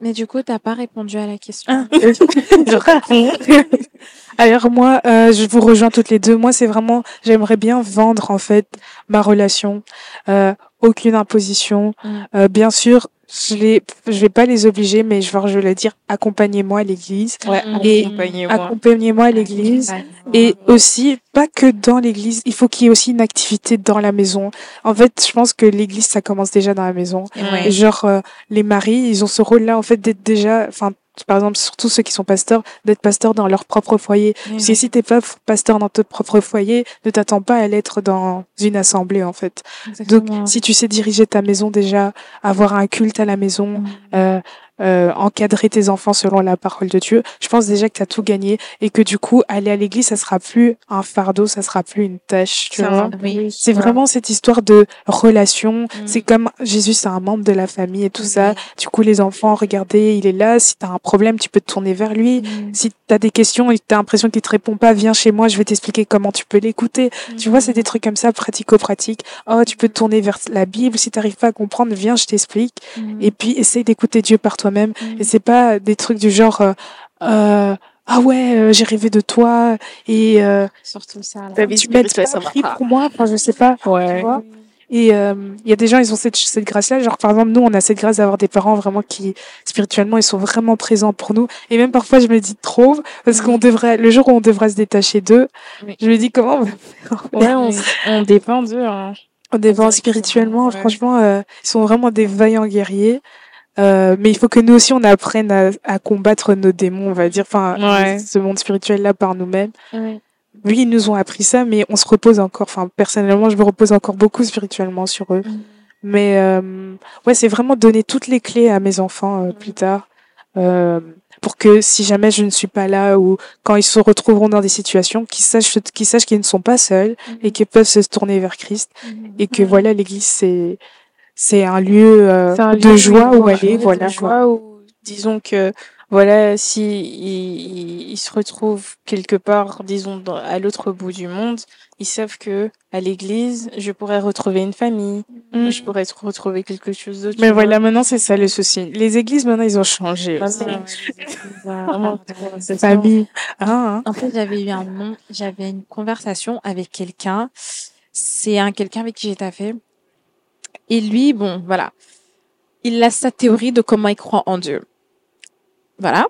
Mais du coup, t'as pas répondu à la question. Ah. Alors moi, euh, je vous rejoins toutes les deux. Moi, c'est vraiment, j'aimerais bien vendre en fait ma relation. Euh, aucune imposition. Mm. Euh, bien sûr, je les, je vais pas les obliger, mais je vais, je vais leur dire, accompagnez-moi à l'église. Ouais, Et accompagnez-moi. Accompagnez-moi à l'église. Et aussi, pas que dans l'église, il faut qu'il y ait aussi une activité dans la maison. En fait, je pense que l'église, ça commence déjà dans la maison. Ouais. Et genre, euh, les maris, ils ont ce rôle-là, en fait, d'être déjà, enfin, par exemple, surtout ceux qui sont pasteurs, d'être pasteurs dans leur propre foyer. Parce que si t'es pas pasteur dans ton propre foyer, ne t'attends pas à l'être dans une assemblée, en fait. Donc, si tu sais diriger ta maison déjà, avoir un culte à la maison, euh, euh, encadrer tes enfants selon la parole de Dieu, je pense déjà que tu as tout gagné et que du coup, aller à l'église, ça sera plus un fardeau, ça sera plus une tâche, tu C'est vois. Oui. C'est vraiment cette histoire de relation. C'est comme Jésus, c'est un membre de la famille et tout ça. Du coup, les enfants, regardez, il est là. Si t'as un problème, tu peux te tourner vers lui. Si t'as des questions et que t'as l'impression qu'il te répond pas, viens chez moi, je vais t'expliquer comment tu peux l'écouter. Tu vois, c'est des trucs comme ça, pratico-pratique. Oh, tu peux te tourner vers la Bible. Si t'arrives pas à comprendre, viens, je t'explique. Et puis, essaye d'écouter Dieu par toi-même. Et c'est pas des trucs du genre, euh, euh, ah ouais, euh, j'ai rêvé de toi et euh, Surtout ça. là. Tu m'aides pas ça pris pour moi. Enfin, je sais pas. Ouais. Tu vois et euh, il y a des gens, ils ont cette, cette grâce-là. Genre, par exemple, nous, on a cette grâce d'avoir des parents vraiment qui, spirituellement, ils sont vraiment présents pour nous. Et même parfois, je me dis trop, parce qu'on devrait, le jour où on devrait se détacher d'eux, Oui. je me dis comment on va faire Ouais, on, s- on dépend d'eux. Hein. on dépend spirituellement. ouais. Franchement, euh, ils sont vraiment des vaillants guerriers. Euh, mais il faut que nous aussi, on apprenne à, à combattre nos démons, on va dire, enfin, Ouais. ce monde spirituel-là par nous-mêmes. Ouais. Oui, ils nous ont appris ça, mais on se repose encore. Enfin, personnellement, je me repose encore beaucoup spirituellement sur eux. Mm. Mais euh, ouais, c'est vraiment donner toutes les clés à mes enfants euh, plus tard, euh, pour que si jamais je ne suis pas là ou quand ils se retrouveront dans des situations, qu'ils sachent, qu'ils sachent qu'ils ne sont pas seuls et qu'ils peuvent se tourner vers Christ et que voilà, l'Église c'est c'est un lieu, euh, un de joie où aller, de voilà. joie où, disons que, voilà, si ils, ils se retrouvent quelque part, disons, dans- à l'autre bout du monde, ils savent que à l'église, je pourrais retrouver une famille, Mm. je pourrais tr- retrouver quelque chose d'autre. Mais vois. voilà, maintenant c'est ça le souci. Les églises maintenant ils ont changé. aussi. Maintenant, Vraiment. Famille, hein, hein. En fait, j'avais eu un nom, j'avais une conversation avec quelqu'un. c'est un quelqu'un avec qui j'ai taffé. Et lui, bon, voilà. Il a sa théorie de comment il croit en Dieu. Voilà.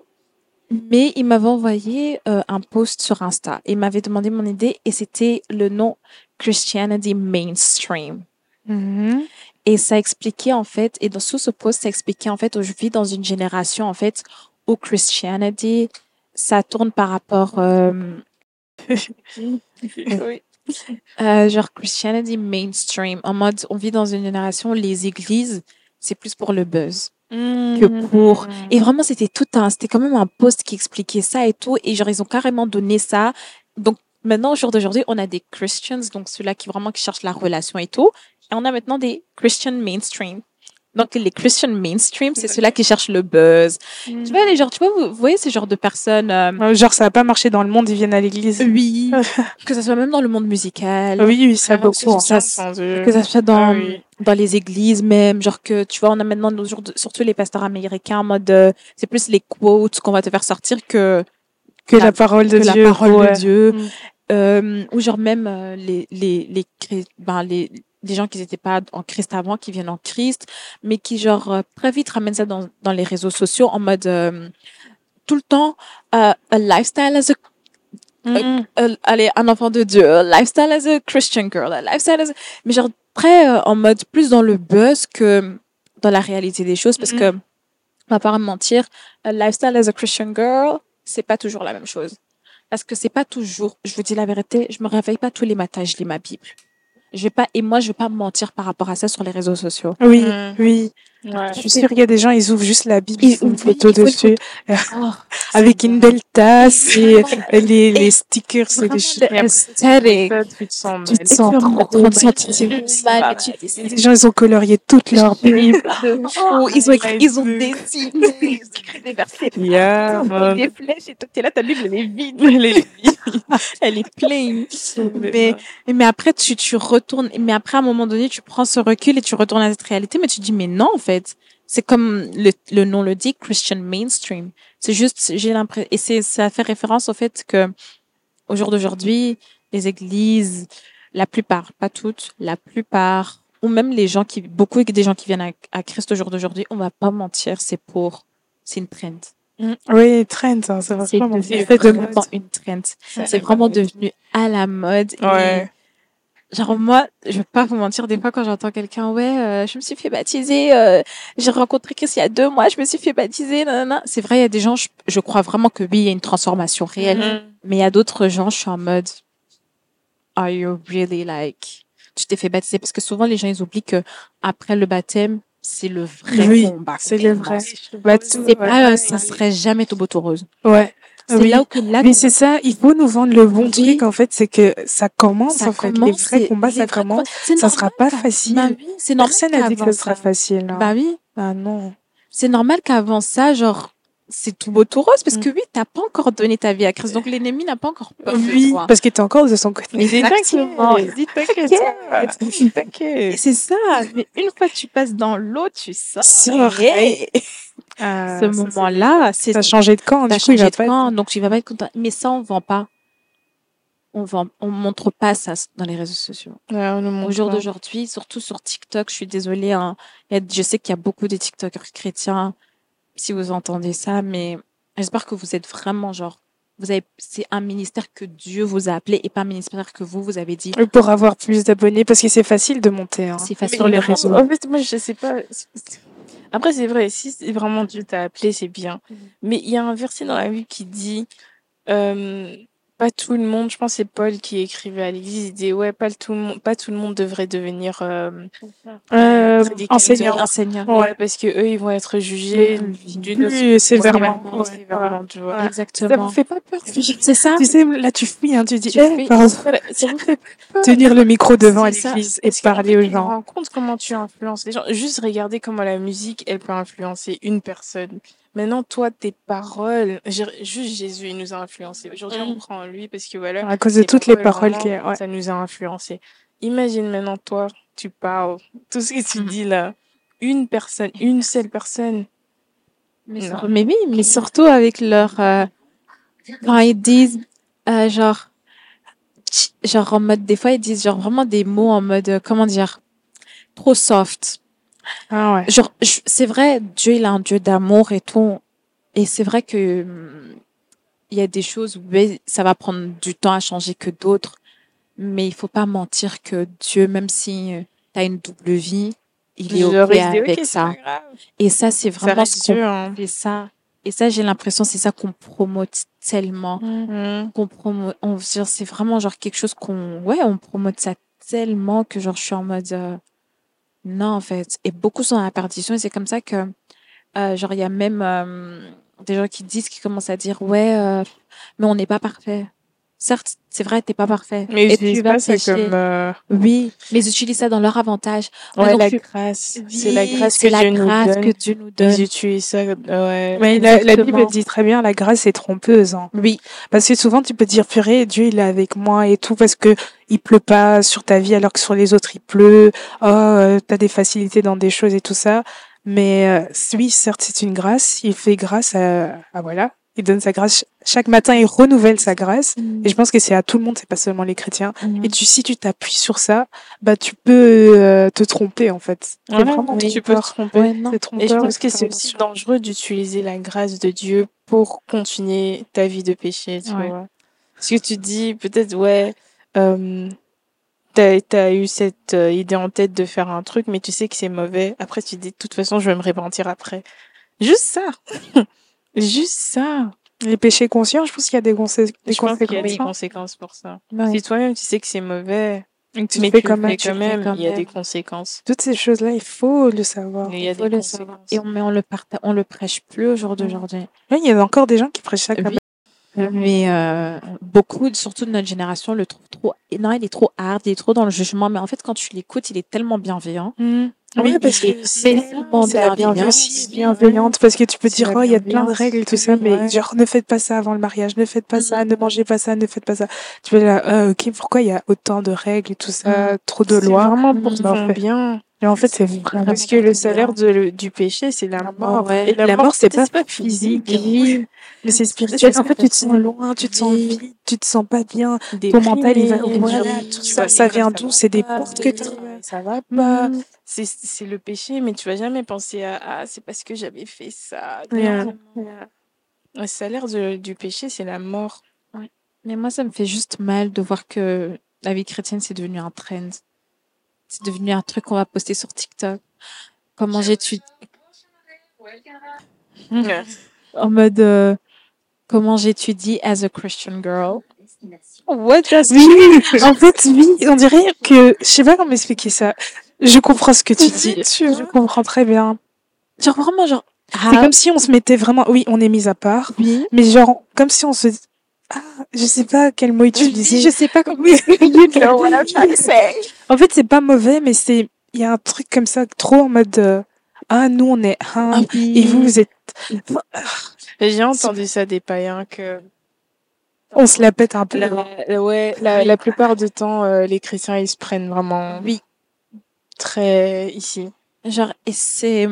Mais il m'avait envoyé euh, un post sur Insta. Il m'avait demandé mon idée et c'était le nom Christianity Mainstream. Mhm. Et ça expliquait en fait, et dans sous ce post, ça expliquait en fait, où je vis dans une génération en fait où Christianity, ça tourne par rapport, euh, Oui. Euh, genre Christianity mainstream, en mode, on vit dans une génération où les églises, c'est plus pour le buzz que pour. Et vraiment, c'était tout un, c'était quand même un post qui expliquait ça et tout, et genre ils ont carrément donné ça. Donc maintenant, au jour d'aujourd'hui, on a des Christians, donc ceux-là qui vraiment qui cherchent la relation et tout, et on a maintenant des Christian mainstream. Donc les Christian mainstream, c'est ceux-là qui cherchent le buzz. Tu vois les gens, tu vois, vous, vous voyez ces genres de personnes. euh, Genre, ça n'a pas marché dans le monde, ils viennent à l'église. oui, que ça soit même dans le monde musical, Oui, oui, ça Ah, beaucoup. ça, que ça soit dans, Ah oui. dans les églises même, genre que tu vois, on a maintenant nos jours, surtout les pasteurs américains en mode, euh, c'est plus les quotes qu'on va te faire sortir que, Que la- la parole de que Dieu. la parole ouais. de Dieu. Mm. Euh, ou genre même euh, les, les, les, ben, les, les gens qui n'étaient pas en Christ avant, qui viennent en Christ, mais qui genre euh, très vite ramènent ça dans, dans les réseaux sociaux en mode euh, tout le temps euh, a lifestyle as a Mhm. euh, allez, un enfant de Dieu, a lifestyle as a Christian girl, a lifestyle as a... Mais genre très euh, en mode plus dans le buzz que dans la réalité des choses parce Mhm. que, on va pas me mentir, a lifestyle as a Christian girl, c'est pas toujours la même chose. Parce que c'est pas toujours, je vous dis la vérité, je me réveille pas tous les matins, je lis ma Bible. Je vais pas, et moi, je vais pas me mentir par rapport à ça sur les réseaux sociaux. Oui, Mhm. oui. Ouais. Je suis sûre qu'il y a des gens, ils ouvrent juste la Bible, ils font une photo dessus, Oh, avec une belle tasse et les, les stickers et aesthetic. Ça, tu te sens Tu mal. te sens Tu trop te mal. sens mal, mais tu- Les gens, ils ont colorié toute leur Bible. Oh, ils ont écrit, ils ont dessiné, ils ont écrit des versets. Yeah, des flèches et toi, t'es là, ta Bible, elle est vide. Elle est vide. Elle est pleine. Mais, mais après, tu, tu retournes, mais après, à un moment donné, tu prends ce recul et tu retournes à cette réalité, mais tu dis, mais non, en fait. C'est comme le, le nom le dit, Christian mainstream. C'est juste, j'ai l'impression, et c'est, ça fait référence au fait que, au jour d'aujourd'hui, les églises, la plupart, pas toutes, la plupart, ou même les gens qui, beaucoup des gens qui viennent à, à Christ au jour d'aujourd'hui, on va pas mentir, c'est pour, c'est une trend. Oui, trend, hein, c'est vraiment devenu une trend. C'est vraiment devenu à la mode. Et Ouais. Genre moi, je vais pas vous mentir, des fois quand j'entends quelqu'un, ouais, euh, je me suis fait baptiser, euh, j'ai rencontré Christ il y a deux mois, je me suis fait baptiser, nanana. C'est vrai, il y a des gens, je, je crois vraiment que oui, il y a une transformation réelle. Mhm. Mais il y a d'autres gens, je suis en mode, are you really like, tu t'es fait baptiser? Parce que souvent les gens, ils oublient que après le baptême, c'est le vrai Oui, combat. c'est le vrai. Bah, C'est ouais. pas, euh, ça serait jamais tout beau tout rose. Ouais. C'est Oui. là où que là, Mais c'est ça, il faut nous vendre le bon Oui. truc, en fait, c'est que ça commence, ça en fait. commence, les vrais combats, les ça vrais commence. Ça sera normal pas facile. Bah oui, c'est normal Personne n'a dit que ce sera facile. hein. Bah oui, Ah non. c'est normal qu'avant ça, genre, c'est tout beau tout rose parce Mm. que oui, t'as pas encore donné ta vie à Christ, donc l'ennemi n'a pas encore peur Oui, parce qu'il était encore de son côté. Exactement. Dis t'inquiète. T'inquiète. C'est ça. Mais une fois que tu passes dans l'eau, tu sors. Sors. Et Ah, ce moment-là, c'est Ça a changé de camp, du coup, il changé va de pas être- camp, donc tu vas pas être content. Mais ça, on vend pas. On vend, on montre pas ça dans les réseaux sociaux. Ouais, on Au jour d'aujourd'hui, surtout sur TikTok, je suis désolée. Hein, il je sais qu'il y a beaucoup de TikTokers chrétiens, si vous entendez ça, mais j'espère que vous êtes vraiment genre, vous avez, c'est un ministère que Dieu vous a appelé et pas un ministère que vous vous avez dit. Pour avoir plus d'abonnés, parce que c'est facile de monter. Hein. C'est facile sur les réseaux. En fait, moi, je sais pas. Après, c'est vrai, si c'est vraiment Dieu t'a appelé, c'est bien. Mais il y a un verset dans la Bible qui dit, euh, pas tout le monde, je pense que c'est Paul qui écrivait à l'église, il dit, ouais, pas tout le monde, pas tout le monde devrait devenir, euh, Euh, enseignant. Enseignant. Ouais, parce que eux, ils vont être jugés Plus sévèrement. Ouais, Ouais. sévèrement, tu vois. Ça Exactement. vous fait pas peur C'est ça. Tu sais, là, tu fouilles, hein, tu dis, Tu eh, fais- pardon. Voilà, ça vous fait peur tenir le micro devant ça. l'église et parler aux Tu te gens. rends compte comment tu influences les gens. Juste regarder comment la musique, elle peut influencer une personne. Maintenant, toi, tes paroles, juste Jésus, il nous a influencés. Aujourd'hui, on Mm. en lui parce que voilà, À cause de toutes les paroles qui, ouais. ça nous a influencés. Imagine maintenant, toi, tu parles, tout ce que tu Mm. dis là, une personne, une seule personne. Mais, Non. mais oui, mais surtout avec leur, euh, quand ils disent, euh, genre, genre en mode, des fois, ils disent genre vraiment des mots en mode, euh, comment dire, trop soft. Ah ouais. Genre, c'est vrai, Dieu, il est un Dieu d'amour et tout. Et c'est vrai que hum, il y a des choses où ben, ça va prendre du temps à changer que d'autres. Mais il faut pas mentir que Dieu, même si tu as une double vie, il est OK avec ça. Et ça, c'est vraiment ce qu'on Dieu, hein. fait ça. Et ça, j'ai l'impression, c'est ça qu'on promote tellement. Mhm. Qu'on promo, on c'est vraiment genre quelque chose qu'on, ouais, on promote ça tellement que genre je suis en mode, euh, non en fait. Et beaucoup sont la perdition et c'est comme ça que, euh, genre il y a même euh, des gens qui disent, qui commencent à dire, ouais, euh, mais on n'est pas parfait. Certes, c'est vrai, t'es pas parfait. Mais et tu vas pas ça comme euh, Oui, mais ils utilisent ça dans leur avantage. Ah, ouais, donc la tu- grâce. Oui, c'est la grâce c'est que la Dieu nous grâce donne. que Dieu nous donne. Ils utilisent ça. Ouais. Mais la. Bible dit très bien, la grâce est trompeuse. Hein. Oui, Parce que souvent, tu peux dire, purée, Dieu, il est avec moi et tout, parce que il pleut pas sur ta vie, alors que sur les autres, il pleut. Oh, euh, t'as des facilités dans des choses et tout ça. Mais euh, oui, certes, c'est une grâce. Il fait grâce à, à voilà. Il donne sa grâce chaque matin. Il renouvelle sa grâce. Et je pense que c'est à tout le monde, c'est pas seulement les chrétiens. Mhm. Et tu, si tu t'appuies sur ça, bah tu peux euh, te tromper en fait. Vraiment oui, tu peux te tromper. Ouais, non. Et je pense que c'est aussi dangereux d'utiliser la grâce de Dieu pour continuer ta vie de péché, tu Ouais. vois. Parce que tu te dis, peut-être, ouais, euh, t'as, t'as eu cette euh, idée en tête de faire un truc, mais tu sais que c'est mauvais. Après, tu te dis, de toute façon, je vais me repentir après. Juste ça. Juste ça. Les péchés conscients, je pense qu'il y a des, consé- des je pense qu'il y a conséquences. des hein. conséquences pour ça. Ouais. Si toi-même, tu sais que c'est mauvais, Et que tu mais fais tu quand même. tu quand même, quand il y a des conséquences. Toutes ces choses-là, il faut le savoir. Il y a faut des le conséquences. savoir. Et on, mais on le partage, on le prêche plus au jour d'aujourd'hui. Oui, il y a encore des gens qui prêchent ça Oui. Mais euh, beaucoup, surtout de notre génération, le trouvent trop. Non, il est trop hard, il est trop dans le jugement. Mais en fait, quand tu l'écoutes, il est tellement bienveillant. même. Oui, Oui, parce que est c'est la bienveillant. bienveillance bienveillante parce que tu peux dire oh il y a plein de règles et tout ça mais ouais. genre ne faites pas ça avant le mariage ne faites pas ça ne mangez pas ça ne faites pas ça tu peux là euh, ok pourquoi il y a autant de règles et tout ça trop de C'est lois? vraiment pour Mhm. ton bien. Et en fait c'est vraiment Parce que le salaire de, du péché, c'est la mort. ouais. Et la, La mort, mort, c'est pas physique. Oui. mais c'est spirituel en fait tu te sens loin tu te sens vide tu te sens pas bien Des ton mental il va voilà tout ça ça vient d'où? c'est des portes que tu ça va pas. Mhm. C'est le péché, mais tu vas jamais penser à ah c'est parce que j'avais fait ça. Yeah. Le salaire de- du péché, c'est la mort. Mais moi, ça me fait juste mal de voir que la vie chrétienne, c'est devenu un trend. C'est devenu un truc qu'on va poster sur TikTok. Comment j'étudie. En mode. euh, comment j'étudie as a Christian girl. What? Does Oui, en fait, oui, on dirait que, je sais pas comment expliquer ça. Je comprends ce que tu dis. Je comprends très bien. Genre vraiment, genre. C'est comme si on se mettait vraiment, oui, on est mis à part, Oui. mais genre, comme si on se, ah, je sais pas quel mot utiliser. Je sais pas comment. Oui, En fait, c'est pas mauvais, mais c'est, il y a un truc comme ça, trop en mode, euh, ah, nous, on est un, Ah oui. et vous, vous êtes, J'ai entendu ça des païens que on se la pète un peu. la, la- ouais, la, la plupart du temps, euh, les chrétiens, ils se prennent vraiment Oui. très ici. Genre, et c'est.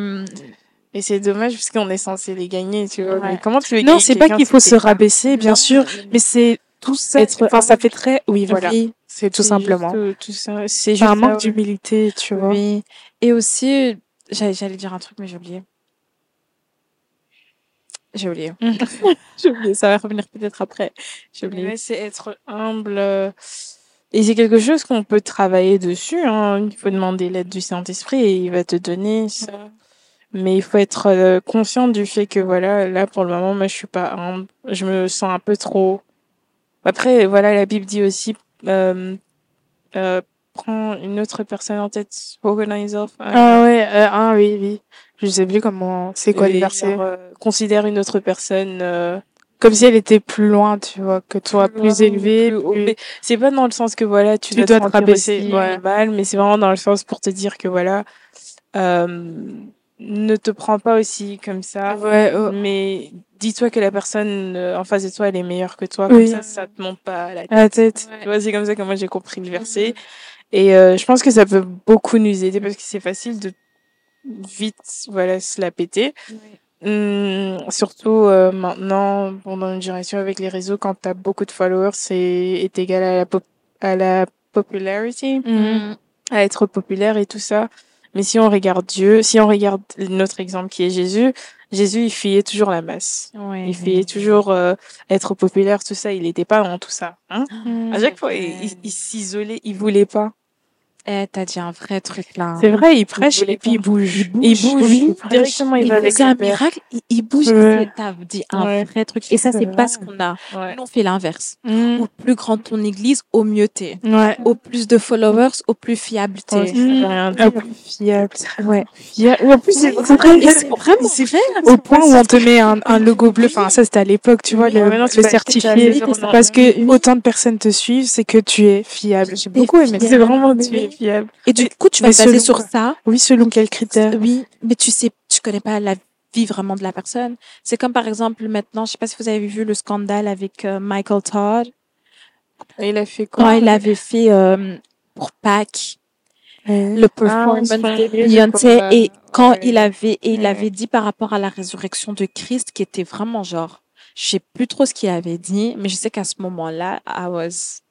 Et c'est dommage parce qu'on est censé les gagner, tu vois. Ouais. Mais comment tu veux Non, c'est pas qu'il faut se rabaisser, bien sûr, mais c'est tout ça, Être enfin, ça fait très, oui, voilà. Oui. C'est tout simplement. euh. C'est un manque d'humilité, tu vois. Oui. Et aussi, j'allais dire un truc, mais j'ai oublié. J'ai oublié. j'ai oublié. Ça va revenir peut-être après. J'ai oublié. C'est être humble. Et c'est quelque chose qu'on peut travailler dessus. Hein. Il faut demander l'aide du Saint-Esprit et il va te donner ça. Mais il faut être euh, conscient du fait que voilà, là pour le moment, moi je suis pas humble. Je me sens un peu trop. Après, voilà, la Bible dit aussi euh, euh, prends une autre personne en tête. Organize yourself. Ah ouais, euh, ah oui, oui. Je sais plus comment, c'est quoi les Et versets. genre, euh, considère une autre personne. euh, Comme si elle était plus loin, tu vois, que toi, plus, loin, élevée. plus plus- c'est pas dans le sens que voilà, tu, Tu dois, te rabaisser, ouais. mal, mais c'est vraiment dans le sens pour te dire que voilà, euh, ne te prends pas aussi comme ça, Ouais, oh. mais dis-toi que la personne euh, en face de toi, elle est meilleure que toi, Oui. ça, ça te monte pas à la tête. à la tête. Tu vois, c'est comme ça que moi j'ai compris le verset. Et euh, je pense que ça peut beaucoup nous aider parce que c'est facile de vite, voilà, se la péter. Hum, surtout euh, maintenant, bon, dans une génération avec les réseaux, quand tu as beaucoup de followers, c'est est égal à la pop- à la popularity, Mhm. à être populaire et tout ça. Mais si on regarde Dieu, si on regarde notre exemple qui est Jésus, Jésus, il fuyait toujours la masse. Ouais. Il fuyait toujours euh, être populaire, tout ça. Il n'était pas dans tout ça. Hein à chaque fois, il, il- il s'isolait, il voulait pas. Eh, t'as dit un vrai truc là. C'est vrai, il prêche et puis il bouge. Il bouge, Oui, directement, il Il va avec faisait un miracle, il, il bouge. Ouais. T'as dit un Ouais. vrai truc. Et ça, c'est C'est pas ce qu'on a. Ouais. Nous, on fait l'inverse. Mhm. Au plus grand ton église, au mieux t'es. Ouais. Au plus de followers, au plus fiable t'es. Ah, dire. plus fiable. Ouais. Fiable. En plus, c'est C'est c'est vraiment C'est vrai. au point où on te met un, un logo bleu. Enfin, ça, c'était à l'époque, tu vois, le, le certifié. Parce que autant de personnes te suivent, c'est que tu es fiable. J'ai beaucoup aimé. C'est vraiment, tu Et du coup, tu vas mais te baser sur ça? Oui, selon quels critères Oui, mais tu sais, tu connais pas la vie vraiment de la personne. C'est comme par exemple maintenant, je sais pas si vous avez vu le scandale avec euh, Michael Todd il a fait quand quoi il avait fait euh, pour Pâques le performance Ah, de pour, euh, et quand ouais. il avait et il Ouais. avait dit par rapport à la résurrection de Christ qui était vraiment genre je sais plus trop ce qu'il avait dit mais je sais qu'à ce moment-là I was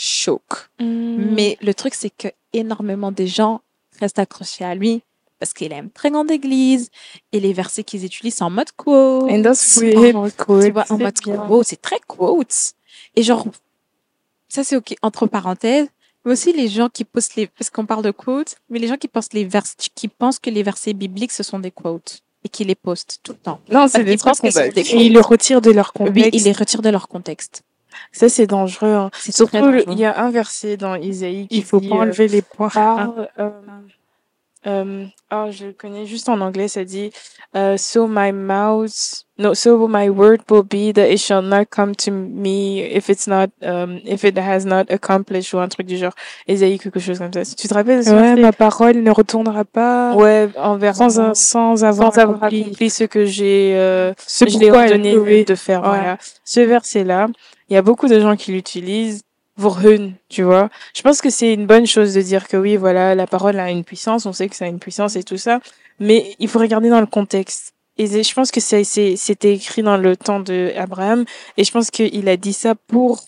shook Mm. mais le truc c'est que énormément des gens restent accrochés à lui parce qu'il a une très grande église et les versets qu'ils utilisent c'est en mode quote And that's Oui, weird. tu vois en c'est mode bien. quote c'est très quote et genre ça c'est ok entre parenthèses mais aussi les gens qui postent les parce qu'on parle de quotes mais les gens qui pensent les vers qui pensent que les versets bibliques ce sont des quotes et qui les postent tout le temps Non, c'est des des Et ils le retirent de leur contexte. oui ils les retirent de leur contexte Ça, c'est dangereux. hein. Surtout, il y a un verset dans Isaïe qui Il faut dit, pas euh, enlever les points. euh, euh, oh, je le connais juste en anglais, ça dit, euh, so my mouth, no, so my word will be that it shall not come to me if it's not, um, if it has not accomplished ou un truc du genre. Isaïe, quelque chose comme ça. Tu te rappelles de ce Ouais, ma parole ne retournera pas Ouais, envers sans, un- sans avoir, sans avoir accompli accompli ce que j'ai, euh, ce je l'ai ordonné de faire. Ouais. Voilà. Ce verset-là, il y a beaucoup de gens qui l'utilisent pour tu vois. Je pense que c'est une bonne chose de dire que oui, voilà, la parole a une puissance, on sait que ça a une puissance et tout ça, mais il faut regarder dans le contexte. Et je pense que c'est, c'est, c'était écrit dans le temps de Abraham, et je pense qu'il a dit ça pour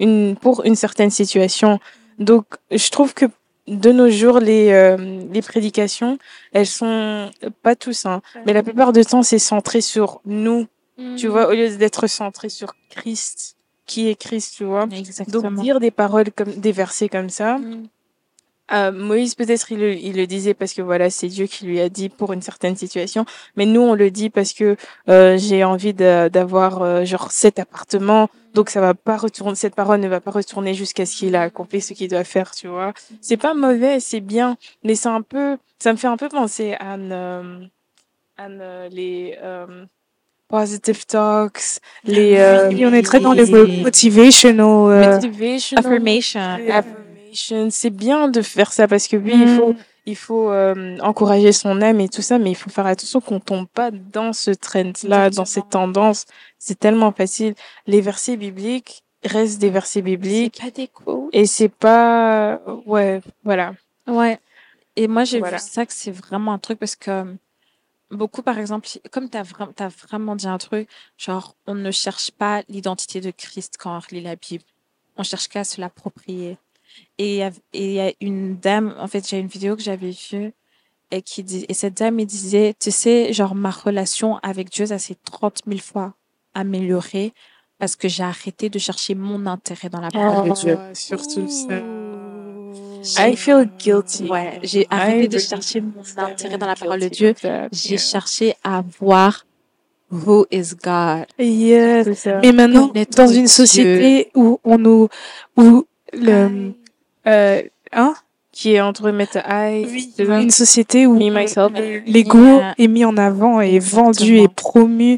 une, pour une certaine situation. Donc, je trouve que de nos jours, les, euh, les prédications, elles sont pas tous, hein, mais la plupart du temps, c'est centré sur nous, tu vois, au lieu d'être centré sur Christ, qui est Christ, tu vois. exactement Donc dire des paroles comme des versets comme ça. Mm. euh, Moïse peut-être il le, il le disait parce que voilà c'est Dieu qui lui a dit pour une certaine situation, mais nous on le dit parce que euh, j'ai envie d'avoir euh, genre cet appartement, donc ça va pas retourner, cette parole ne va pas retourner jusqu'à ce qu'il a accompli ce qu'il doit faire, tu vois. C'est pas mauvais, c'est bien, mais c'est un peu, ça me fait un peu penser à, euh, à euh, les euh, positive talks, les euh, on est très dans le Et- motivational. euh, motivational affirmation affirmation. C'est bien de faire ça parce que oui, Mm. il faut, il faut euh, encourager son âme et tout ça, mais il faut faire attention qu'on tombe pas dans ce trend-là, dans cette tendance. C'est tellement facile. Les versets bibliques restent des versets bibliques c'est pas des quotes et c'est pas, ouais, voilà. Ouais. Et moi, j'ai Voilà. vu ça que c'est vraiment un truc parce que beaucoup, par exemple, comme tu as, vraiment as vraiment dit un truc, genre, on ne cherche pas l'identité de Christ quand on lit la Bible. On cherche qu'à se l'approprier. Et il y a- et il y a une dame, en fait, j'ai une vidéo que j'avais vue et qui dit, et cette dame, elle disait, tu sais, genre, ma relation avec Dieu, ça s'est 30 000 fois améliorée parce que j'ai arrêté de chercher mon intérêt dans la parole de Dieu. Ah, surtout ça. I feel guilty. Ouais, j'ai arrêté de chercher mon intérêt dans la parole de Dieu. J'ai yeah. cherché à voir who is God. Yes. Mais maintenant, Connaître dans une Dieu. société où on nous, où le, euh, hein, Qui est entre mettre I, c'est ça? une société où Me, myself. l'ego Yeah. est mis en avant et vendu et promu.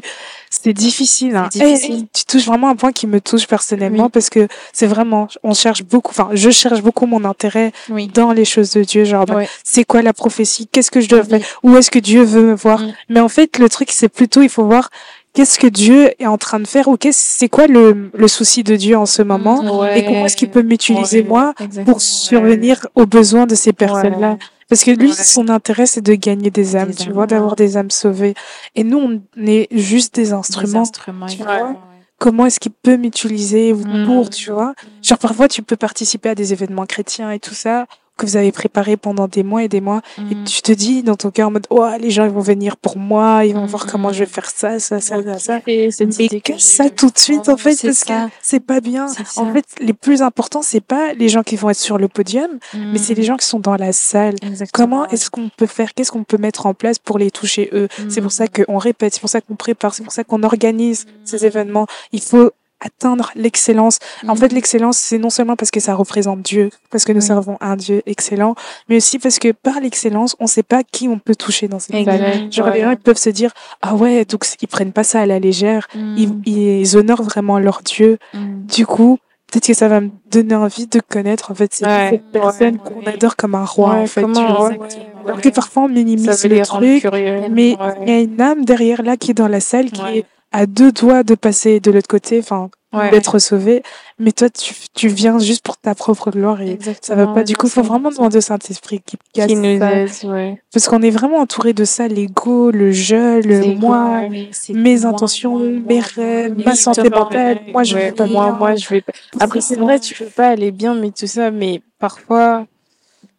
C'est difficile. Hein. Difficile. Tu touches vraiment un point qui me touche personnellement Oui. parce que c'est vraiment, on cherche beaucoup, enfin, je cherche beaucoup mon intérêt Oui. dans les choses de Dieu. Genre, bah, Ouais. c'est quoi la prophétie? Qu'est-ce que je dois Oui. faire? Où est-ce que Dieu veut me voir? Mm. Mais en fait, le truc, c'est plutôt, il faut voir qu'est-ce que Dieu est en train de faire ou qu'est-ce, c'est quoi le, le souci de Dieu en ce moment? Ouais. Et comment est-ce qu'il peut m'utiliser Ouais. moi pour survenir aux besoins de ces personnes-là? Ouais. Parce que lui, son intérêt, c'est de gagner des âmes, Des tu âmes, vois, d'avoir des âmes sauvées. Et nous, on est juste des Des instruments. tu vois. comment est-ce qu'il peut m'utiliser Mm. pour, tu vois? Genre, parfois, tu peux participer à des événements chrétiens et tout ça, que vous avez préparé pendant des mois et des mois. Et Mm. tu te dis dans ton cœur en mode, oh, les gens, ils vont venir pour moi, ils vont voir Mm. comment je vais faire ça, ça, ça, ça, ça. Et Mais que que ça tout de suite, en fait, C'est parce que ça. c'est pas bien. En ça. fait, les plus importants, c'est pas les gens qui vont être sur le podium, mais c'est les gens qui sont dans la salle. Mm. Exactement. Comment est-ce qu'on peut faire Qu'est-ce qu'on peut mettre en place pour les toucher eux? C'est pour ça Mm. qu'on répète, c'est pour ça qu'on prépare, c'est pour ça qu'on organise ces événements. Il faut atteindre l'excellence. En fait, l'excellence, c'est non seulement parce que ça représente Dieu, parce que nous Oui. servons un Dieu excellent, mais aussi parce que par l'excellence, on sait pas qui on peut toucher dans cette salle. Genre, les gens, ils peuvent se dire, ah ouais, donc ils prennent pas ça à la légère. Mm. Ils, ils honorent vraiment leur Dieu. Mm. Du coup, peut-être que ça va me donner envie de connaître, en fait, cette, Ouais. personne Ouais. qu'on adore comme un roi, Ouais, en fait, tu comment- vois. ouais, Alors que parfois, on minimise le truc, curieux. mais Ouais. il y a une âme derrière là qui est dans la salle, qui Ouais. est à deux doigts de passer de l'autre côté, enfin, Ouais. d'être sauvé. Mais toi, tu, tu viens juste pour ta propre gloire et ça va pas. Du coup, faut vraiment demander au Saint-Esprit qui casse qui nous ça. aide, ouais. Parce qu'on est vraiment entouré de ça, l'ego, le je, le moi, mes intentions, moi, mes rêves, ma santé mentale. Moi, je vais pas moi, moi, je vais pas. Après, c'est vrai, tu peux pas aller bien, mais tout ça, mais parfois,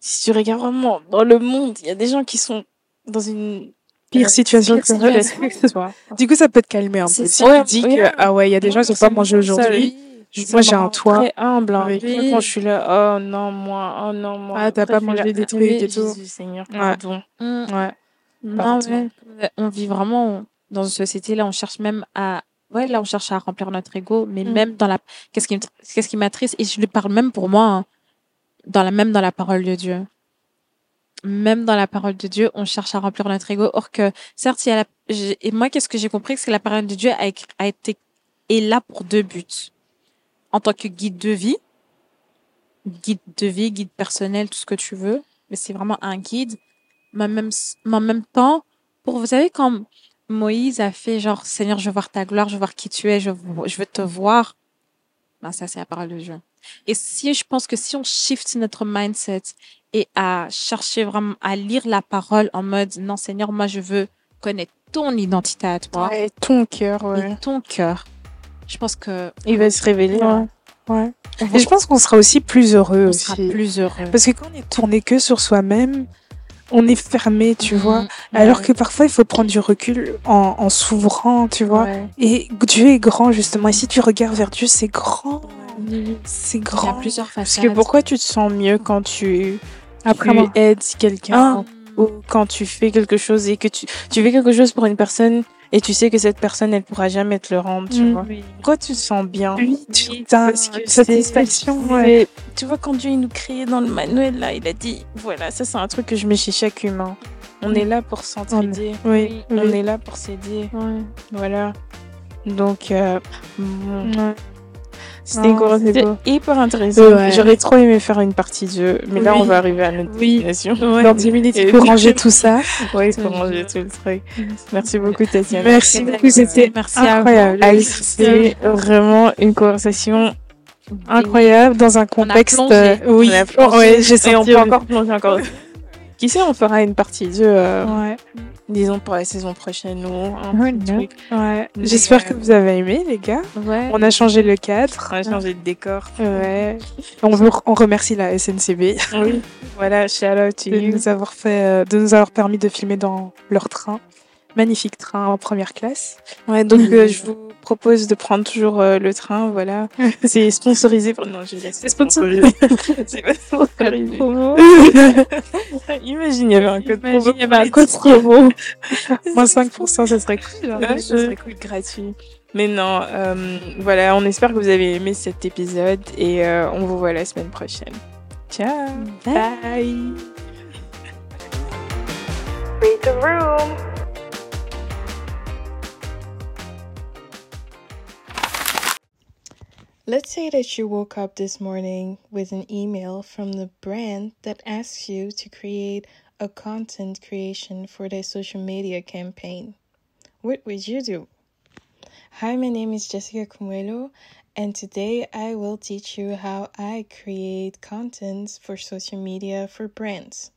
si tu regardes vraiment dans le monde, il y a des gens qui sont dans une Pire euh, situation pire que situation que toi. Du coup, ça peut te calmer un peu. Si tu dis que, ah ouais, il y a des gens qui n'ont pas mangé aujourd'hui. Moi, j'ai un toit. Très humble. Hein. Oui. Quand je suis là, oh non, moi, oh non, moi. Ah, t'as pas mangé là, des trucs oui, et tout. Jésus, Seigneur, Ouais. pardon. Mm. Ouais. Non, ouais. On vit vraiment dans une société là, on cherche même à, ouais, là, on cherche à remplir notre ego, mais Mm. même dans la, qu'est-ce qui, me- qu'est-ce qui m'attriste, et je le parle même pour moi, hein, dans la, même dans la parole de Dieu. Même dans la parole de Dieu, on cherche à remplir notre ego. Or que, certes, il y a la, et moi, qu'est-ce que j'ai compris, c'est que la parole de Dieu a, été, est là pour deux buts. En tant que guide de vie, guide de vie, guide personnel, tout ce que tu veux, mais c'est vraiment un guide. Mais en même, en même temps, pour, vous savez, quand Moïse a fait genre, Seigneur, je veux voir ta gloire, je veux voir qui tu es, je veux te voir, ben ça, c'est la parole de Dieu. Et si, je pense que si on shift notre mindset et à chercher vraiment, à lire la parole en mode, non, Seigneur, moi, je veux connaître ton identité à toi Ouais, ton cœur, ouais. et ton cœur. Je pense que Il va se révéler. Ouais. on, Et je pense qu'on sera aussi plus heureux on aussi. sera plus heureux. Parce que quand on est tourné que sur soi-même, on est fermé, tu vois. Mm, Alors que parfois, il faut prendre du recul en, en s'ouvrant, tu vois. Ouais. Et Dieu est grand, justement. Et si tu regardes vers Dieu, c'est grand. C'est Il y a grand. plusieurs Parce que pourquoi tu te sens mieux quand tu, Après, tu aides quelqu'un Ah. ou quand tu fais quelque chose et que tu, tu fais quelque chose pour une personne et tu sais que cette personne, elle pourra jamais te le rendre, tu Mm. vois. Pourquoi tu te sens bien? Oui, tu as satisfaction. Ouais. Tu vois, quand Dieu il nous créait dans le manuel, là, il a dit, voilà, ça c'est un truc que je mets chez chaque humain. On Mm. est là pour s'entraider. Oui, On oui. est là pour s'aider. Ouais. Voilà. Donc, euh, bon. Ouais. C'était une Non, conversation c'est beau. hyper intéressante. Ouais. J'aurais trop aimé faire une partie 2, mais là, Oui. on va arriver à notre Oui. destination. Dans 10 minutes, il faut ranger tout ça. Ouais, il faut ranger tout le truc. Merci beaucoup, Tatiana. Merci beaucoup, c'était incroyable. Alice, c'était vraiment une conversation Incroyable dans un contexte. plongé. euh, oui, On a plongé. ouais, j'ai Et on senti. peut encore plonger encore. Qui sait, on fera une partie 2, euh, Ouais, disons, pour la saison prochaine ou un Ouais, truc. ouais. J'espère euh, que vous avez aimé, les gars. Ouais. On a changé le cadre. On a changé de décor. Ouais. On, veut, on remercie la SNCB Oui. Voilà, shout out to de you. nous avoir fait, euh, de nous avoir permis de filmer dans leur train. Magnifique train en première classe. Ouais, donc euh, je vous propose de prendre toujours euh, le train, voilà. C'est sponsorisé par... Non, je C'est sponsorisé. C'est pas sponsorisé. Imagine, il y avait un code promo. Imagine, il y avait un code promo. Moins 5%, ça serait cool. hein. Ouais, ce serait cool, gratuit. Mais non, euh, voilà, on espère que vous avez aimé cet épisode et euh, on vous voit la semaine prochaine. Ciao Bye. Read the room. Let's say that you woke up this morning with an email from the brand that asks you to create a content creation for their social media campaign. What would you do? Hi, my name is Jessica Cumuelo, and today I will teach you how I create content for social media for brands.